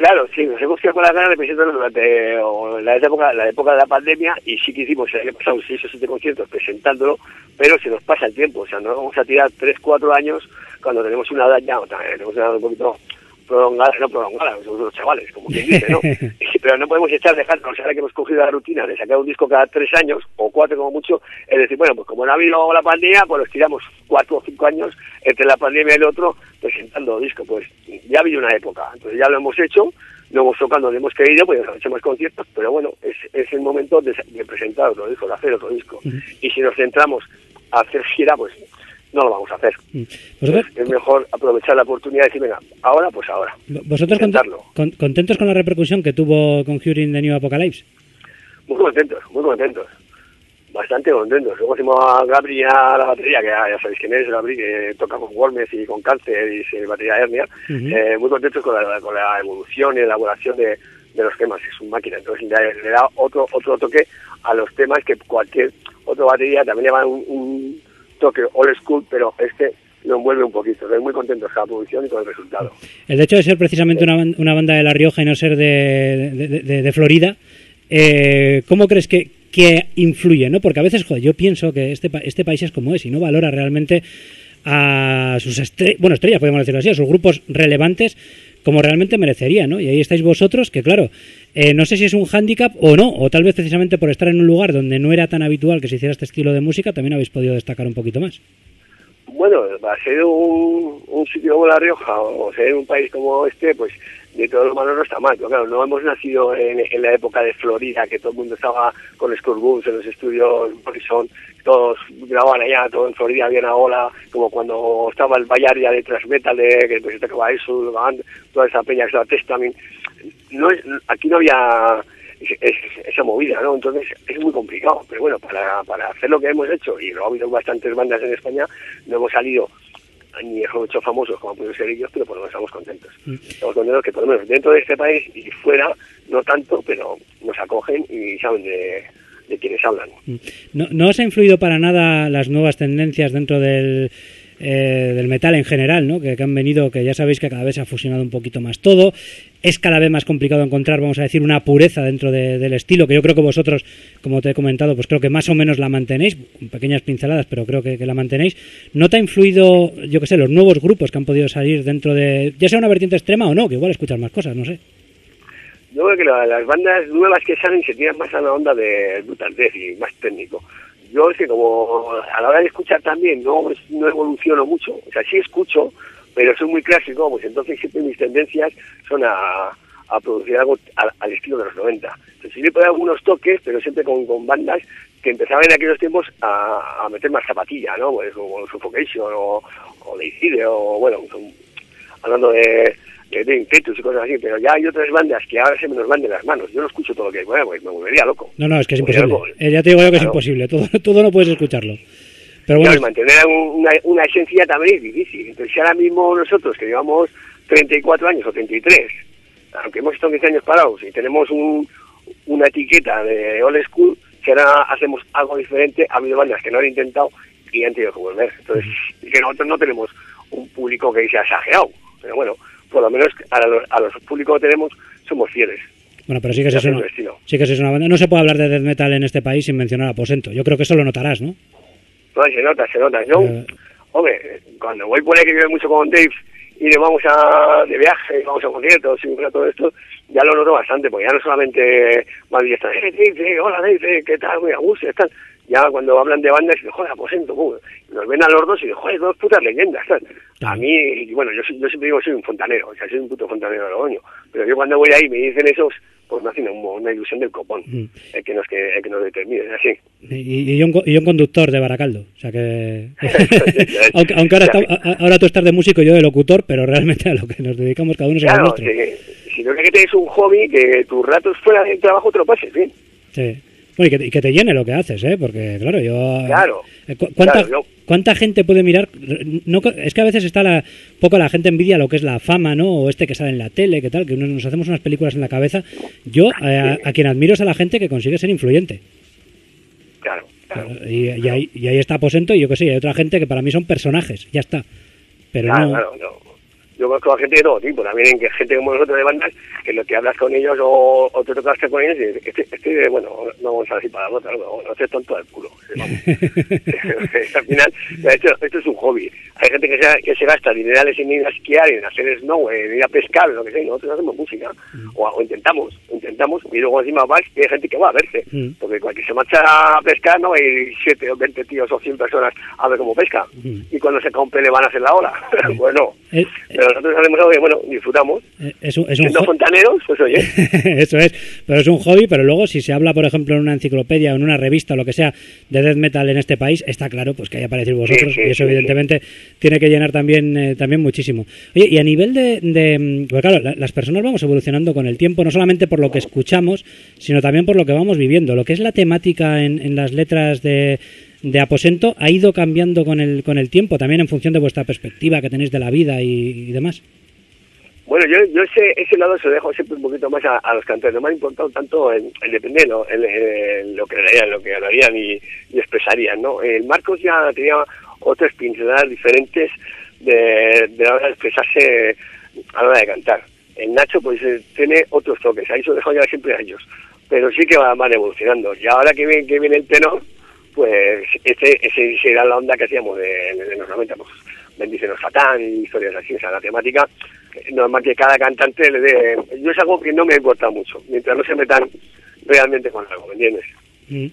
Claro, sí, nos hemos quedado con las ganas de presentarlo durante o la época, la época de la pandemia y sí que hicimos el año pasado seis o siete conciertos presentándolo, pero se nos pasa el tiempo, o sea, no vamos a tirar tres, cuatro años cuando tenemos una edad ya, o sea, tenemos una edad un poquito prolongada, no prolongada, somos unos chavales, como quien dice, ¿no? pero no podemos echar dejarnos, ahora que hemos cogido la rutina de sacar un disco cada tres años, o cuatro como mucho, es decir, bueno, pues como no ha habido la pandemia, pues los tiramos cuatro o cinco años entre la pandemia y el otro presentando disco. Pues ya ha habido una época, entonces ya lo hemos hecho, lo hemos tocado donde hemos querido, pues más conciertos, pero bueno, es, es el momento de, de presentar otro disco, de hacer otro disco. Y si nos centramos a hacer gira, pues no lo vamos a hacer. ¿Vosotros, Es mejor aprovechar la oportunidad y decir, venga, ahora pues ahora. vosotros con- contentos con la repercusión que tuvo Conjuring The New Apocalypse? Muy contentos, muy contentos. Bastante contentos. Luego hicimos a Gabri a la batería, que ya, ya sabéis quién es, Gabri, que toca con Wormes y con cáncer y se batería hernia. Eh, muy contentos con la, con la evolución y elaboración de, de los temas. Es una máquina. Entonces le, le da otro, otro toque a los temas que cualquier otro batería también le va un, un toque old school, pero este lo envuelve un poquito. Estoy muy contentos con la producción y con el resultado. El hecho de ser precisamente una, una banda de La Rioja y no ser de, de- Florida, eh, ¿cómo crees que, que influye? ¿no? Porque a veces, joder, yo pienso que este, este país es como es y no valora realmente a sus estrellas, bueno, estrellas, podemos decirlo así, a sus grupos relevantes como realmente merecería, ¿no? Y ahí estáis vosotros, que claro, eh, no sé si es un hándicap o no, o tal vez precisamente por estar en un lugar donde no era tan habitual que se hiciera este estilo de música, también habéis podido destacar un poquito más. Bueno, va a ser un, sitio como La Rioja o ser un país como este, pues de todo lo malo no está mal. Claro, no hemos nacido en, la época de Florida, que todo el mundo estaba con Scorbuns en los estudios Morrison, todos grababan allá, todo en Florida había una ola, como cuando estaba el Bayaria de Thrash Metal, de, que pues tocaba eso, toda esa peña que estaba Testament. No aquí no había es- es- esa movida, ¿no? Entonces es muy complicado, pero bueno, para, para hacer lo que hemos hecho, y lo ha habido bastantes bandas en España, no hemos salido ni hecho famosos como pueden ser ellos, pero por lo menos estamos contentos. Estamos contentos que por lo menos dentro de este país y fuera, no tanto, pero nos acogen y saben de, de quienes hablan. ¿No, ¿No os ha influido para nada las nuevas tendencias dentro del, eh, del metal en general, ¿no? que, han venido, que ya sabéis que cada vez se ha fusionado un poquito más todo? Es cada vez más complicado encontrar, vamos a decir, una pureza dentro de- del estilo, que yo creo que vosotros, como te he comentado, pues creo que más o menos la mantenéis, con pequeñas pinceladas, pero creo que, la mantenéis. ¿No te ha influido, yo qué sé, los nuevos grupos que han podido salir dentro de, ya sea una vertiente extrema o no, que igual escuchas más cosas, no sé? Yo creo que la- las bandas nuevas que salen se tiran más a la onda de brutal y más técnico. Yo es que como a la hora de escuchar también no, no evoluciono mucho, o sea, sí escucho, pero soy muy clásico, pues entonces siempre mis tendencias son a, a producir algo al, estilo de los 90. Entonces sí le algunos toques, pero siempre con, con bandas que empezaban en aquellos tiempos a, a meter más zapatilla, ¿no? Pues como Suffocation o, o Deicide o bueno, son- hablando de, de, de Impetus y cosas así, pero ya hay otras bandas que ahora se me nos van de las manos. Yo no escucho todo lo que hay, bueno, pues me volvería loco. No, no, es que es imposible. Eh, ya te digo yo que es claro. imposible, todo, todo no puedes escucharlo. Pero Claro, bueno, mantener un- una, una esencia también es difícil. Entonces, si ahora mismo nosotros, que llevamos 34 años o 33, aunque hemos estado 15 años parados y tenemos un, una etiqueta de old school, si ahora hacemos algo diferente, ha habido bandas que no han intentado y han tenido que volver. Entonces, que nosotros no tenemos un público que sea exagerado, pero bueno, por lo menos a los, a los públicos que tenemos somos fieles. Bueno, pero sí que, el destino. sí que es una banda. No se puede hablar de death metal en este país sin mencionar a Aposento. Yo creo que eso lo notarás, ¿no? No, se nota, se nota. Yo, Eh. hombre, cuando voy por ahí que vive mucho con Dave y nos vamos a, de viaje, vamos a conciertos y todo esto, ya lo noto bastante, porque ya no solamente y están, eh, Dave, eh, hola Dave, eh, ¿qué tal? Muy a gusto, están. Ya cuando hablan de bandas, dicen, joder, aposento, nos ven a los dos y dicen, joder, dos putas leyendas. A mí, y bueno, yo, siempre digo que soy un fontanero, o sea, soy un puto fontanero de Logroño, pero yo cuando voy ahí y me dicen esos, pues me hacen un- una ilusión del copón, Mm. el que nos, que, el que nos determine, es así. Y, y un, y un conductor de Baracaldo. O sea que. aunque aunque ahora, está- ahora tú estás de músico y yo de locutor, pero realmente a lo que nos dedicamos cada uno es a lo Claro, que, si no que tienes un hobby, que tus ratos fuera del trabajo te lo pases bien. Sí. Bueno, y que, y que te llene lo que haces, ¿eh? Porque, claro, yo... Claro. Eh, cu- ¿Cuánta, Claro, yo- ¿Cuánta gente puede mirar? No, es que a veces está la, poco la gente envidia lo que es la fama, ¿no? O este que sale en la tele, que tal, que nos hacemos unas películas en la cabeza. Yo, eh, a, a quien admiro es a la gente que consigue ser influyente. Claro, claro. Y, y ahí, y ahí está Aposento y yo que sé, hay otra gente que para mí son personajes, ya está. Pero Claro, no... claro, no. Yo conozco a gente de todo tipo, también que gente como nosotros de bandas, que lo que hablas con ellos o, o te tocas con ellos y este, este, bueno, no vamos a decir para otra, no, no, este es tonto del culo. Vamos. Al final, esto, esto es un hobby. Hay gente que se, que se gasta dinerales en ir a esquiar, en hacer snow, en ir a pescar, lo que sea, y nosotros hacemos música, o, o intentamos, intentamos, y luego encima vas y hay gente que va a verse, Mm. porque cualquier se marcha a pescar no hay siete o veinte tíos o cien personas a ver cómo pesca, y cuando se compre le van a hacer la hora. bueno, Eh, pero nosotros hacemos algo que, bueno, disfrutamos. Eh, Es un, es un Siendo fontaneros, pues oye, Eso es, pero es un hobby, pero luego si se habla, por ejemplo, en una enciclopedia o en una revista o lo que sea de death metal en este país, está claro pues que hay aparecido vosotros Sí, sí, y eso sí, evidentemente tiene que llenar también eh, también muchísimo. Oye, y a nivel de, de mm, porque claro, la- las personas vamos evolucionando con el tiempo, no solamente por lo que escuchamos, sino también por lo que vamos viviendo. Lo que es la temática en, en las letras de de aposento ha ido cambiando con el con el tiempo también en función de vuestra perspectiva que tenéis de la vida y, demás. Bueno, yo, yo ese, ese lado se lo dejo siempre un poquito más a, los cantantes. No me ha importado tanto el, el depende de lo, el- lo que harían, lo que hablarían y, expresarían, ¿no? El Marcos ya tenía otras pinceladas diferentes de, de la hora de expresarse a la hora de cantar. El Nacho, pues, eh, tiene otros toques. Ahí se lo dejo ya siempre a ellos. Pero sí que van, van evolucionando. Y ahora que viene, que viene el tenor, pues, ese, ese será la onda que hacíamos de, de los 90, pues, Bendícenos Satán y historias así, o sea, la temática, normal que cada cantante le dé... Yo es algo que no me importa mucho, mientras no se metan realmente con algo, ¿me entiendes? Mm.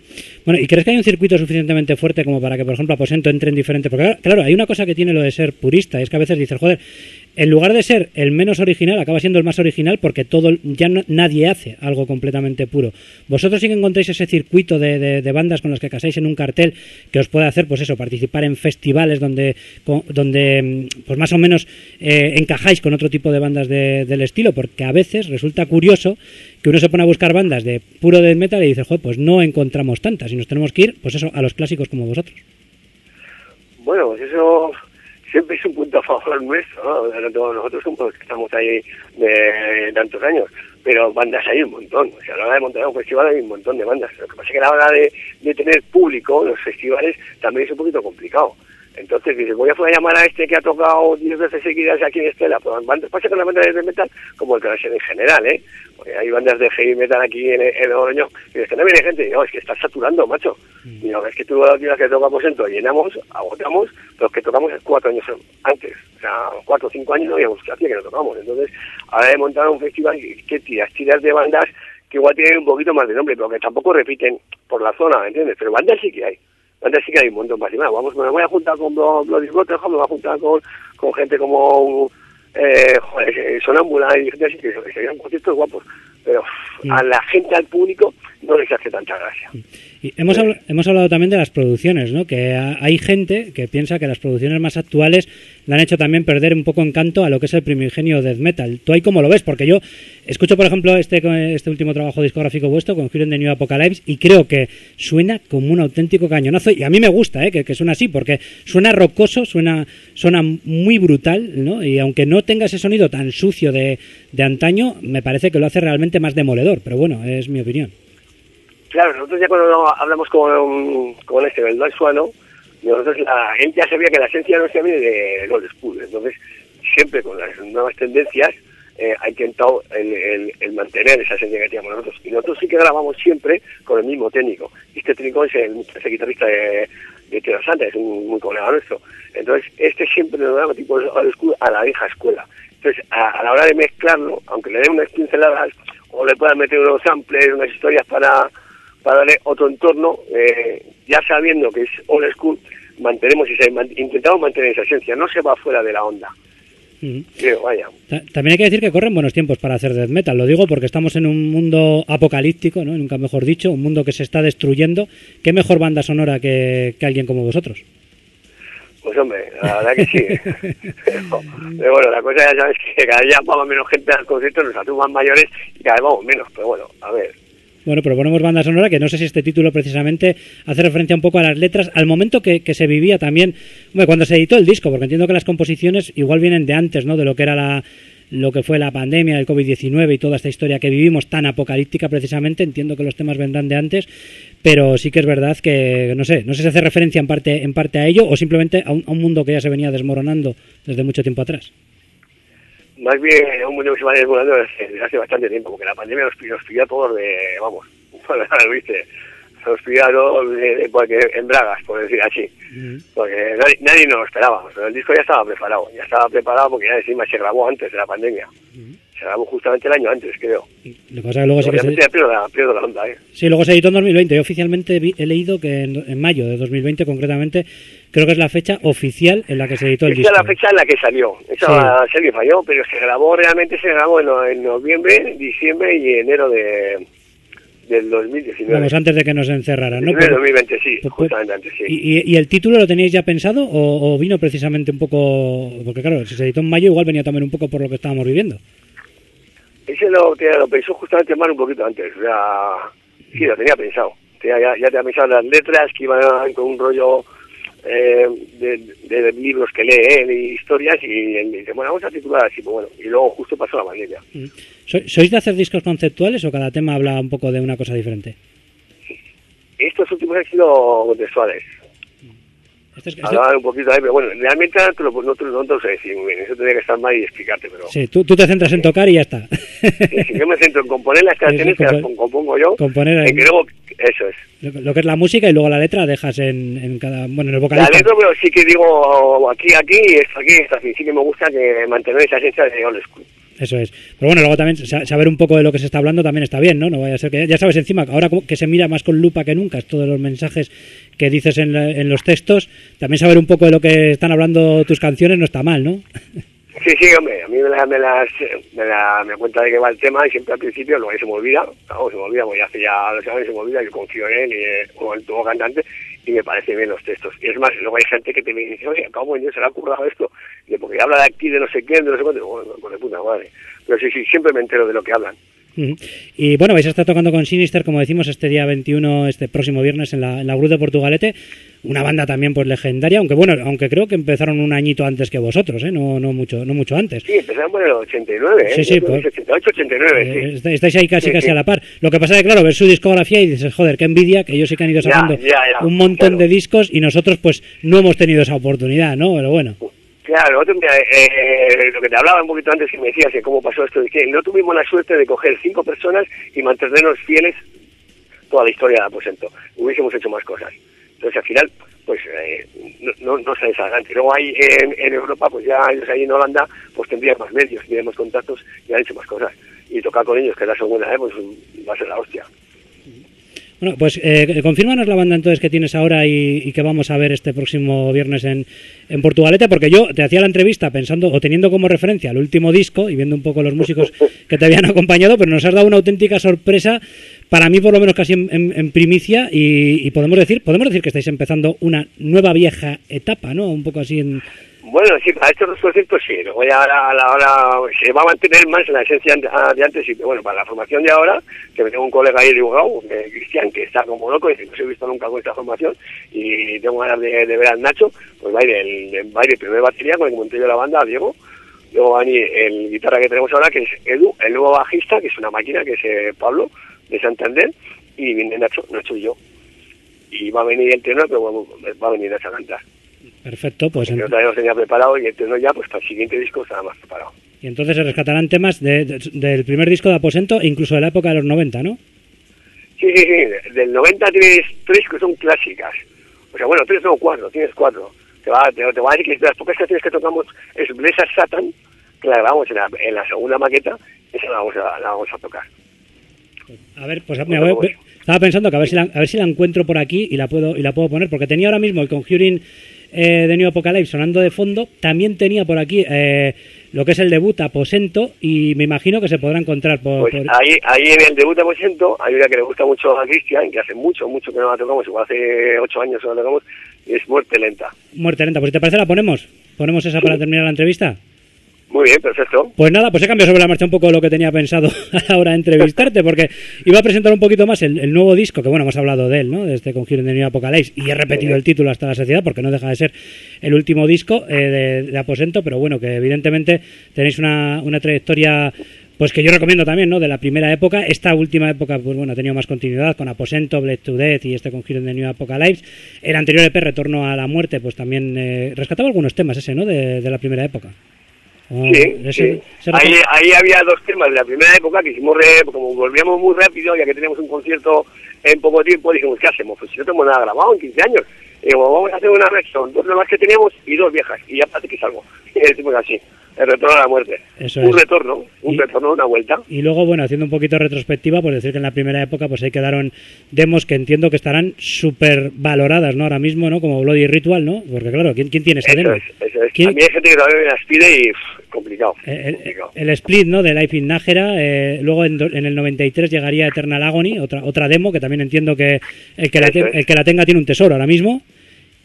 Bueno, ¿y crees que hay un circuito suficientemente fuerte como para que, por ejemplo, Aposento entre en diferente? Porque, claro, hay una cosa que tiene lo de ser purista, es que a veces dices, joder, en lugar de ser el menos original, acaba siendo el más original porque todo ya no- nadie hace algo completamente puro. Vosotros sí que encontráis ese circuito de, de- bandas con las que casáis en un cartel que os puede hacer, pues eso, participar en festivales donde, donde mm, pues más o menos eh, encajáis con otro tipo de bandas de- del estilo, porque a veces resulta curioso que uno se pone a buscar bandas de puro death metal y dice, joder, pues no encontramos tantas y nos tenemos que ir, pues eso, a los clásicos como vosotros. Bueno, pues eso siempre es un punto a favor nuestro, ¿no? Nosotros como los que estamos ahí de tantos años. Pero bandas hay un montón. O sea, a la hora de montar un festival hay un montón de bandas. Lo que pasa es que a la hora de, de tener público los festivales también es un poquito complicado. Entonces dices, voy a, llamar a este que ha tocado 10 veces seguidas aquí en Estela. Pues pasa con las bandas de metal como el que en general, ¿eh? Porque hay bandas de heavy metal aquí en, en Oroño y dices que no viene gente. Y no, es que estás saturando, macho. Y no, es que tú la última vez que tocamos en llenamos, agotamos, los que tocamos cuatro años antes. O sea, cuatro o cinco años no habíamos que hacía que no tocamos. Entonces, ahora de montar un festival, que tiras? Tiras de bandas que igual tienen un poquito más de nombre, pero que tampoco repiten por la zona, ¿me entiendes? Pero bandas sí que hay. Bandas sí que hay un montón más. Y bueno, vamos, me voy a juntar con Blo- Bloody Rotterdam, me voy a juntar con, con gente como eh, joder, Sonámbula y gente así, que serían conciertos guapos. Pero a la gente, al público, no les hace tanta gracia. Y hemos, habl- hemos hablado también de las producciones, ¿no? Que ha- hay gente que piensa que las producciones más actuales le han hecho también perder un poco encanto a lo que es el primigenio death metal. ¿Tú ahí cómo lo ves? Porque yo escucho, por ejemplo, este, este último trabajo discográfico vuestro con Hero the New Apocalypse y creo que suena como un auténtico cañonazo y a mí me gusta, ¿eh? Que, que suena así porque suena rocoso, suena, suena muy brutal, ¿no? Y aunque no tenga ese sonido tan sucio de, de antaño, me parece que lo hace realmente más demoledor, pero bueno, es mi opinión. Claro, nosotros ya cuando hablamos con, con este, el Suano, nosotros la gente ya sabía que la esencia nuestra viene de Old School. Entonces, siempre con las nuevas tendencias, eh, ha intentado el, el- el mantener esa esencia que teníamos nosotros. Y nosotros sí que grabamos siempre con el mismo técnico. Este técnico es el, es el guitarrista de, de Tierra Santa, es un muy colega nuestro. Entonces, este siempre nos daba tipo a la vieja escuela. Entonces, a, a la hora de mezclarlo, aunque le den unas pinceladas o le puedan meter unos samples, unas historias para para darle otro entorno, eh, ya sabiendo que es old school, mantenemos esa, intentamos mantener esa esencia, no se va fuera de la onda. Ujú. Creo, vaya. Ta- También hay que decir que corren buenos tiempos para hacer death metal. Lo digo porque estamos en un mundo apocalíptico, ¿no? nunca mejor dicho, un mundo que se está destruyendo. ¿Qué mejor banda sonora que, que alguien como vosotros? Pues hombre, la verdad que sí. pero, pero bueno, la cosa ya sabes que cada día vamos menos gente al concierto, nos más mayores y cada vez vamos menos, pero bueno, a ver. Bueno, proponemos banda sonora que no sé si este título precisamente hace referencia un poco a las letras, al momento que, que se vivía también, hombre, cuando se editó el disco, porque entiendo que las composiciones igual vienen de antes, ¿no? De lo que era la lo que fue la pandemia, el COVID-19 y toda esta historia que vivimos tan apocalíptica precisamente, entiendo que los temas vendrán de antes, pero sí que es verdad que no sé, no sé si hace referencia en parte en parte a ello o simplemente a un, a un mundo que ya se venía desmoronando desde mucho tiempo atrás. más bien un mundo que se va desvolando desde hace bastante tiempo, porque la pandemia nos, nos pidió a todos de, vamos, ¿viste? De, de- porque, en bragas, por decir así. Porque nadie, nadie nos lo esperaba. Pero el disco ya estaba preparado, ya estaba preparado porque ya encima se grabó antes de la pandemia. Se grabó justamente el año antes, creo. Lo que pasa es que luego sí que se, ya pierdo la, pierdo la onda, ¿eh? sí, luego se editó en 2020. Yo oficialmente vi- he leído que en, en mayo de 2020, concretamente, creo que es la fecha oficial en la que se editó el Esa disco. es la fecha en la que salió. Esa serie falló, pero se grabó, realmente se grabó en, en noviembre, diciembre y enero de, del 2019. Vamos, antes de que nos encerraran, ¿no? 19 Pero- 2020, sí, pues- justamente antes, sí. ¿Y, y- el título lo teníais ya pensado o, o vino precisamente un poco...? Porque claro, si se editó en mayo igual venía también un poco por lo que estábamos viviendo. Ese lo, lo pensó justamente Mar un poquito antes. O sea, sí, lo tenía pensado. Tenía- ya, ya te había pensado las letras que iban con un rollo eh, de, de libros que lee él y historias y él dice, bueno, vamos a titular así, pues bueno. Y luego justo pasó la pandemia. ¿Sois sois de hacer discos conceptuales o cada tema habla un poco de una cosa diferente? Estos últimos han sido contextuales. Este es- este- Hablaban un poquito ahí, pero bueno, realmente te lo, no te, no te lo sé decir muy bien. Eso tendría que estar mal y explicarte, pero... sí, tú, tú te centras en tocar y ya está. Sí, sí, yo me centro en componer las canciones que las compon- compongo yo. componer en que luego, eso es. lo, lo que es la música y luego la letra dejas en, en cada... Bueno, en el La vocalista. letra, pero sí que digo aquí, aquí, esto aquí, esto aquí. Sí que me gusta que mantener esa esencia de old school. Eso es. Pero bueno, luego también sa- saber un poco de lo que se está hablando también está bien, ¿no? No vaya a ser que... Ya sabes, encima, ahora que se mira más con lupa que nunca, todos los mensajes que dices en, la- en los textos, también saber un poco de lo que están hablando tus canciones no está mal, ¿no? Sí, sí, hombre, a mí me, la, me, las, me, la, me cuenta de qué va el tema y siempre al principio, luego se me olvida, vamos, se me olvida, porque hace ya dos años se me olvida, yo confío en él y eh, como el nuevo cantante y me parece bien los textos. Y es más, luego hay gente que te me dice, oye, ¿cómo Dios se le ha ocurrido esto? Y porque habla de aquí, de no sé quién, de no sé cuánto, bueno, pues de puta madre. Pero sí, sí, siempre me entero de lo que hablan. Y bueno, vais a estar tocando con Sinister, como decimos, este día 21, este próximo viernes en la, en la Cruz de Portugalete. Una banda también pues legendaria, aunque bueno, aunque creo que empezaron un añito antes que vosotros, ¿eh? No, no mucho, no mucho antes. Sí, empezamos en el 89, ¿eh? Sí, sí, pues- que 88, 89, Eh, sí. est- Estáis ahí casi Sí, casi sí. a la par. Lo que pasa es que, claro, ves su discografía y dices, joder, qué envidia, que ellos sí que han ido sacando ya, ya, un montón claro. de discos y nosotros pues no hemos tenido esa oportunidad, ¿no? Pero bueno. Claro, otro, mira, eh, lo que te hablaba un poquito antes que me decías de cómo pasó esto, que no tuvimos la suerte de coger cinco personas y mantenernos fieles toda la historia de Aposento. Hubiésemos hecho más cosas. Entonces, al final, pues eh, no, no, no sales adelante. Luego ahí en, en Europa, pues ya ellos ahí en Holanda, pues tendrían más medios, tendrían más contactos y han hecho más cosas. Y tocar con ellos, que es la segunda, ¿eh? pues va a ser la hostia. Bueno, pues eh, confírmanos la banda entonces que tienes ahora y, y que vamos a ver este próximo viernes en, en Portugalete, porque yo te hacía la entrevista pensando o teniendo como referencia el último disco y viendo un poco los músicos que te habían acompañado, pero nos has dado una auténtica sorpresa, para mí por lo menos casi en, primicia, y, y podemos decir podemos decir que estáis empezando una nueva vieja etapa, ¿no? Un poco así en... Bueno, sí, para estos dos conciertos sí. Luego ya ahora, se va a mantener más la esencia ah, de antes. Y bueno, para la formación de ahora, que me tengo un colega ahí divulgado, eh, Cristian, que está como loco, y no se he visto nunca con esta formación. Y tengo ganas de, de ver al Nacho, pues va a ir el, va a ir el primer batería con el que monté yo la banda, Diego. Luego va a venir el guitarra que tenemos ahora, que es Edu, el nuevo bajista, que es una máquina, que es eh, Pablo, de Santander. Y viene Nacho, Nacho y yo. Y va a venir el tenor, pero bueno, va a venir Nacho a cantar. Perfecto, pues Yo todavía lo tenía preparado y el tenor ya, pues para el siguiente disco estaba más preparado. y entonces se rescatarán temas de- de- del primer disco de Aposento e incluso de la época de los 90, ¿no? Sí, sí, sí. Del 90 tienes tres que son clásicas. O sea, bueno, tres no, cuatro. Tienes cuatro. Te va, te, te va a decir que las pocas canciones que tocamos es Bless a Satan, que la grabamos en la, en la segunda maqueta. Esa la vamos a, la vamos a tocar. A ver, pues mira, voy- voy- estaba pensando que a ver si la, a ver si la encuentro por aquí y la puedo y la puedo poner porque tenía ahora mismo el Conjuring eh, de New Apocalypse sonando de fondo, también tenía por aquí eh, lo que es el debut Aposento y me imagino que se podrá encontrar por, Pues por- ahí, ahí en el debut de Aposento hay una que le gusta mucho a Cristian, que hace mucho, mucho que no la tocamos, igual hace ocho años que no la tocamos, y es Muerte Lenta. Muerte Lenta. Pues si te parece la ponemos, ponemos esa para terminar la entrevista. Muy bien, perfecto. Pues nada, pues he cambiado sobre la marcha un poco lo que tenía pensado a la hora de entrevistarte, porque iba a presentar un poquito más el, nuevo disco, que bueno, hemos hablado de él, ¿no? De este Conjuring de New Apocalypse, y he repetido el título hasta la sociedad, porque no deja de ser el último disco eh, de, de Aposento, pero bueno, que evidentemente tenéis una, una trayectoria pues que yo recomiendo también, ¿no? De la primera época. Esta última época, pues bueno, ha tenido más continuidad con Aposento, Blade to Death y este Conjuring de New Apocalypse. El anterior EP, Retorno a la Muerte, pues también eh, rescataba algunos temas ese, ¿no? De, de la primera época. O Sí, ese- sí. Ahí, había dos temas de la primera época que hicimos, re- como volvíamos muy rápido, ya que teníamos un concierto en poco tiempo, dijimos, ¿qué hacemos? Pues si no tenemos nada grabado en 15 años. Digo, vamos a hacer una versión, dos nuevas que teníamos y dos viejas, y ya parece que salgo. Y decimos así, el retorno a la muerte. Eso un es. retorno, un Y- retorno, una vuelta. Y luego, bueno, haciendo un poquito de retrospectiva, pues decir que en la primera época pues ahí quedaron demos que entiendo que estarán súper valoradas, ¿no? Ahora mismo, ¿no? Como Bloody Ritual, ¿no? Porque claro, ¿quién, quién tiene ese Eso demo? es, eso es. ¿Quién- A mí hay gente que todavía me las pide y pff, complicado. Eh, el, complicado. el split ¿no? de Life in Nájera, eh, luego en, en el 93 llegaría Eternal Agony, otra otra demo que también entiendo que el que, la, el que la tenga tiene un tesoro ahora mismo.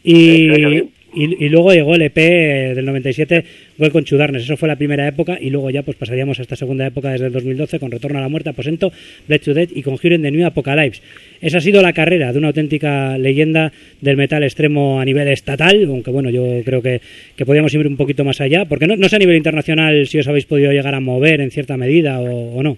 Y. y, luego llegó el EP del 97, Welcome to Darkness. Eso fue la primera época y luego ya pues pasaríamos a esta segunda época desde el 2012 con Retorno a la Muerte, Aposento, Bled to Death y Conjuring de New Apocalypse. Esa ha sido la carrera de una auténtica leyenda del metal extremo a nivel estatal, aunque bueno, yo creo que, que podríamos ir un poquito más allá, porque no, no sé a nivel internacional si os habéis podido llegar a mover en cierta medida o, o no.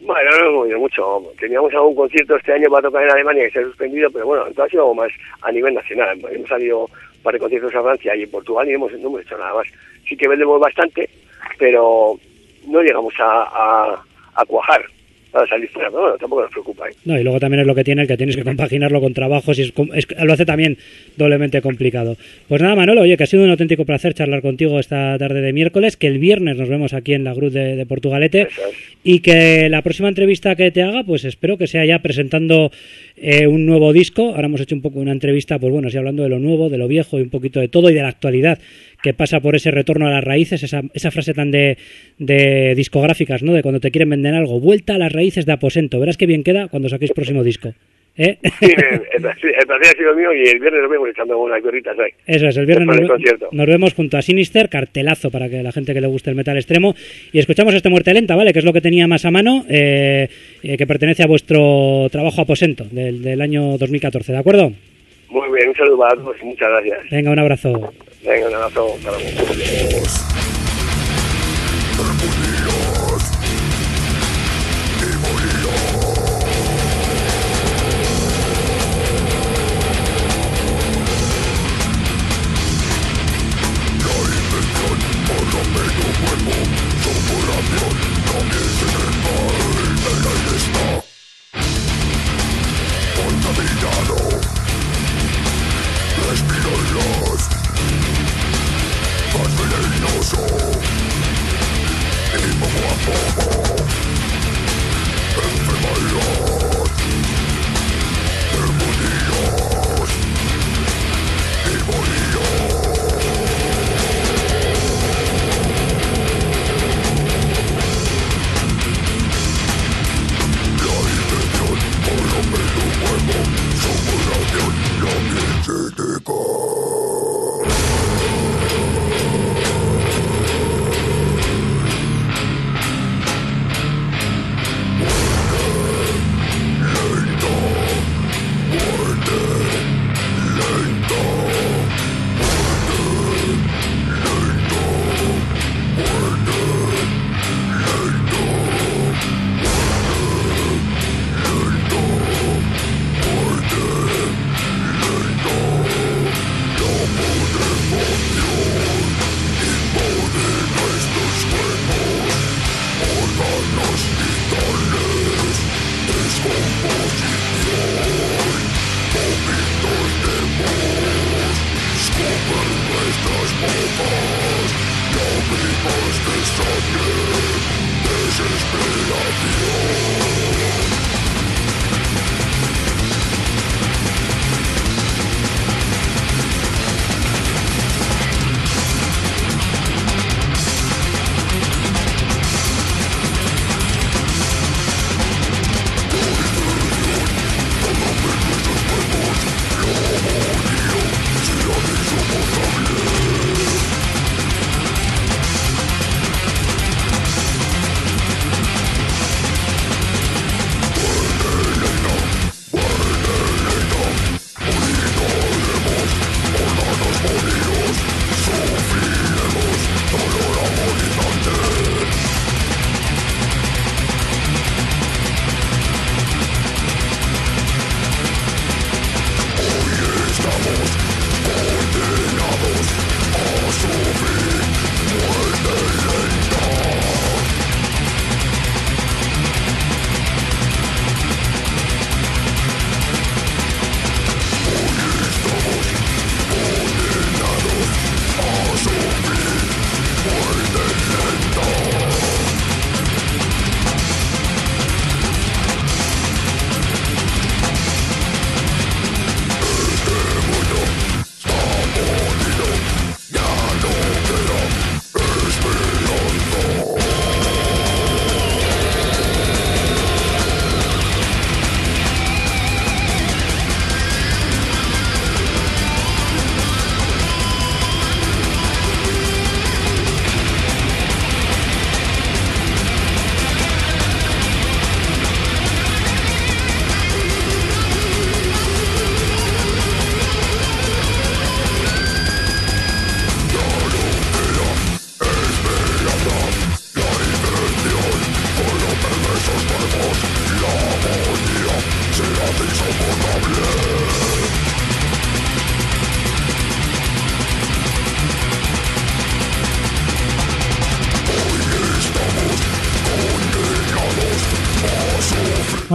Bueno, no hemos movido mucho. Teníamos algún concierto este año para tocar en Alemania que se ha suspendido, pero bueno, entonces ha sido más a nivel nacional. Hemos salido un par de conciertos a Francia y en Portugal y hemos, no hemos hecho nada más. Sí que vendemos bastante, pero no llegamos a cuajar para salir fuera, pero bueno, tampoco nos preocupa. ¿eh? No, y luego también es lo que tiene el que tienes que compaginarlo con trabajos y es, lo hace también doblemente complicado. Pues nada, Manolo, oye, que ha sido un auténtico placer charlar contigo esta tarde de miércoles, que el viernes nos vemos aquí en la Cruz de, de Portugalete es. y que la próxima entrevista que te haga, pues espero que sea ya presentando eh, un nuevo disco. Ahora hemos hecho un poco una entrevista, pues bueno, así hablando de lo nuevo, de lo viejo y un poquito de todo y de la actualidad que pasa por ese retorno a las raíces, esa, esa frase tan de, de discográficas, ¿no? De cuando te quieren vender algo, vuelta a las raíces de aposento. Verás qué bien queda cuando saquéis próximo disco. ¿Eh? Sí, el, placer, el ha sido mío y el viernes nos vemos echando unas gorritas ahí. Eso es, el viernes nos, concierto. nos vemos junto a Sinister, cartelazo para que la gente que le guste el metal extremo. Y escuchamos este Muerte Lenta, ¿vale? Que es lo que tenía más a mano, eh, eh, que pertenece a vuestro trabajo aposento del, del año 2014, ¿de acuerdo? Muy bien, un saludo para todos y muchas gracias. Venga, un abrazo. Venga, un abrazo. pozo. Y poco a poco, enfermedad. La intención por tu cuerpo, somos la.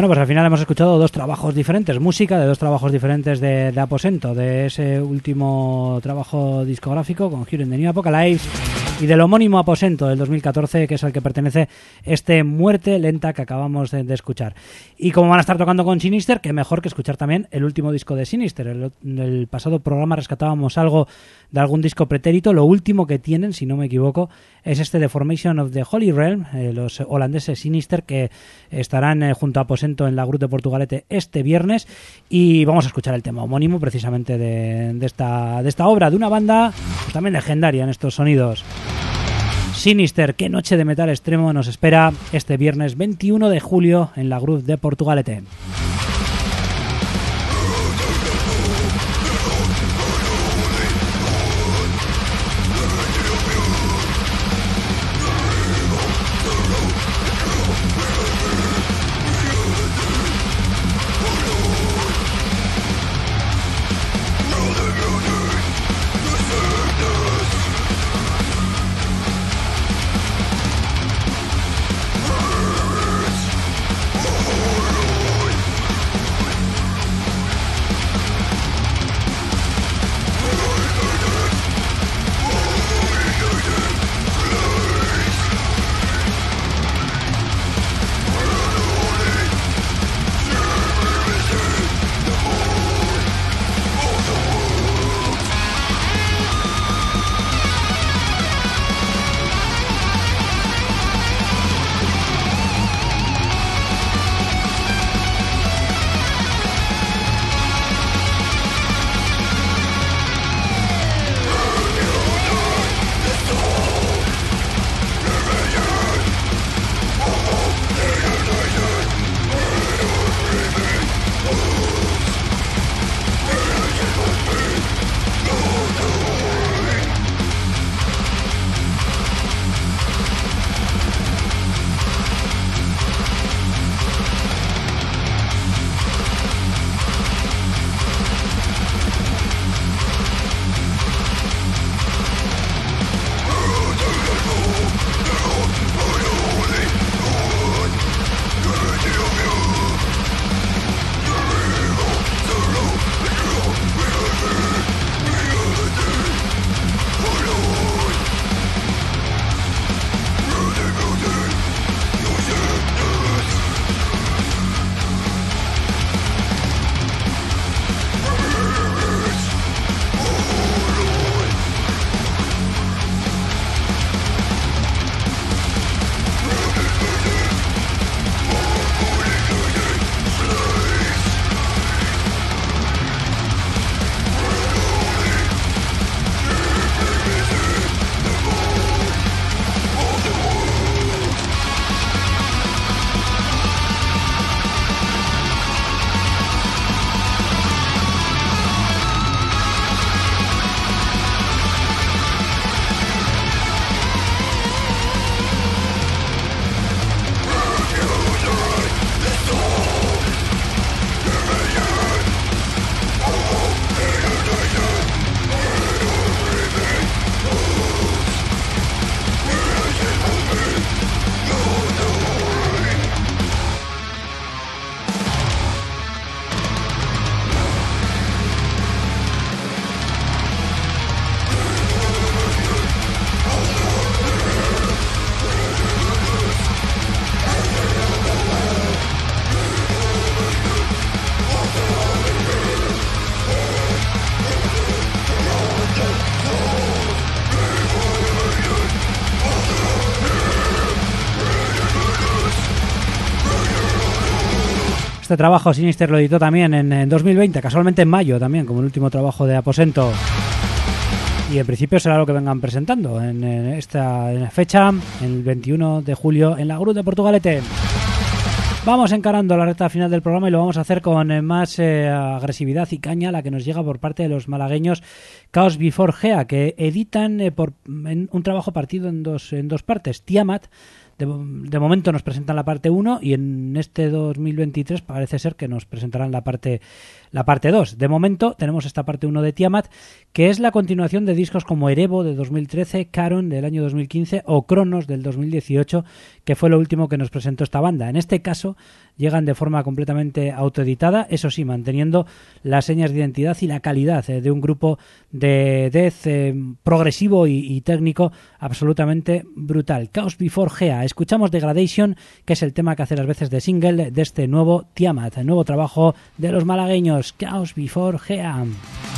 Bueno, pues al final hemos escuchado dos trabajos diferentes, música de dos trabajos diferentes de, Aposento, de ese último trabajo discográfico con Hero in the New Apocalypse y del homónimo Aposento del 2014, que es al que pertenece este Muerte Lenta que acabamos de, escuchar. Y como van a estar tocando con Sinister, que mejor que escuchar también el último disco de Sinister. El, el pasado programa rescatábamos algo de algún disco pretérito. Lo último que tienen, si no me equivoco, es este The Formation of the Holy Realm, eh, los holandeses Sinister, que estarán eh, junto a Aposento en la Cruz de Portugalete este viernes. Y vamos a escuchar el tema homónimo precisamente de, de esta, de esta obra, de una banda pues, también legendaria en estos sonidos. Sinister, qué noche de metal extremo nos espera este viernes 21 de julio en la Cruz de Portugalete. Este trabajo Sinister lo editó también en, en 2020, casualmente en mayo también, como el último trabajo de Aposento. Y en principio será lo que vengan presentando en, esta fecha, el 21 de julio, en la Cruz de Portugalete. Vamos encarando la recta final del programa y lo vamos a hacer con eh, más eh, agresividad y caña, la que nos llega por parte de los malagueños Chaos Before Gea, que editan eh, un trabajo partido en dos partes. Tiamat, de, momento nos presentan la parte 1 y en este 2023 parece ser que nos presentarán la parte la parte 2. De momento tenemos esta parte 1 de Tiamat, que es la continuación de discos como Erebo de 2013, Caron del año 2015 o Cronos del 2018, que fue lo último que nos presentó esta banda. En este caso llegan de forma completamente autoeditada, eso sí, manteniendo las señas de identidad y la calidad eh, de un grupo de death eh, progresivo y, técnico absolutamente brutal. Chaos Before Gea. Escuchamos Degradation, que es el tema que hace las veces de single de este nuevo Tiamat, el nuevo trabajo de los malagueños. Chaos Before Gea.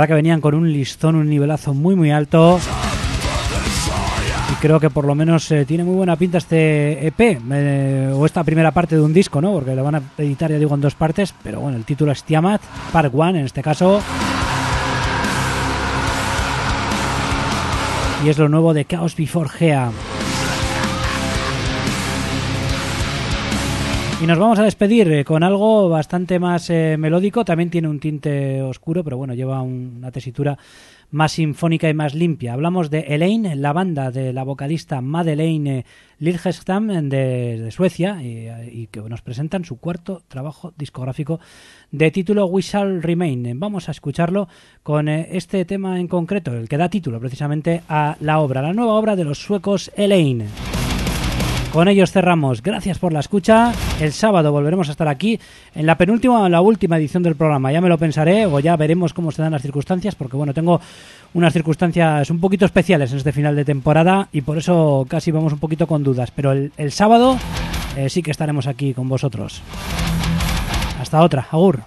Verdad que venían con un listón, un nivelazo muy muy alto. Y creo que por lo menos eh, tiene muy buena pinta este EP, eh, o esta primera parte de un disco, ¿no? Porque lo van a editar, ya digo, en dos partes. Pero bueno, el título es Tiamat, Part 1 en este caso. Y es lo nuevo de Chaos Before Gea. Y nos vamos a despedir eh, con algo bastante más eh, melódico. También tiene un tinte oscuro, pero bueno, lleva un- una tesitura más sinfónica y más limpia. Hablamos de Elaine, la banda de la vocalista Madeleine Liljestam de, de Suecia, y, y que nos presentan su cuarto trabajo discográfico de título We Shall Remain. Vamos a escucharlo con eh, este tema en concreto, el que da título precisamente a la obra, la nueva obra de los suecos Elaine. Con ellos cerramos. Gracias por la escucha. El sábado volveremos a estar aquí en la penúltima o la última edición del programa. Ya me lo pensaré o ya veremos cómo se dan las circunstancias, porque bueno, tengo unas circunstancias un poquito especiales en este final de temporada y por eso casi vamos un poquito con dudas. Pero el, sábado eh, sí que estaremos aquí con vosotros. Hasta otra. Agur.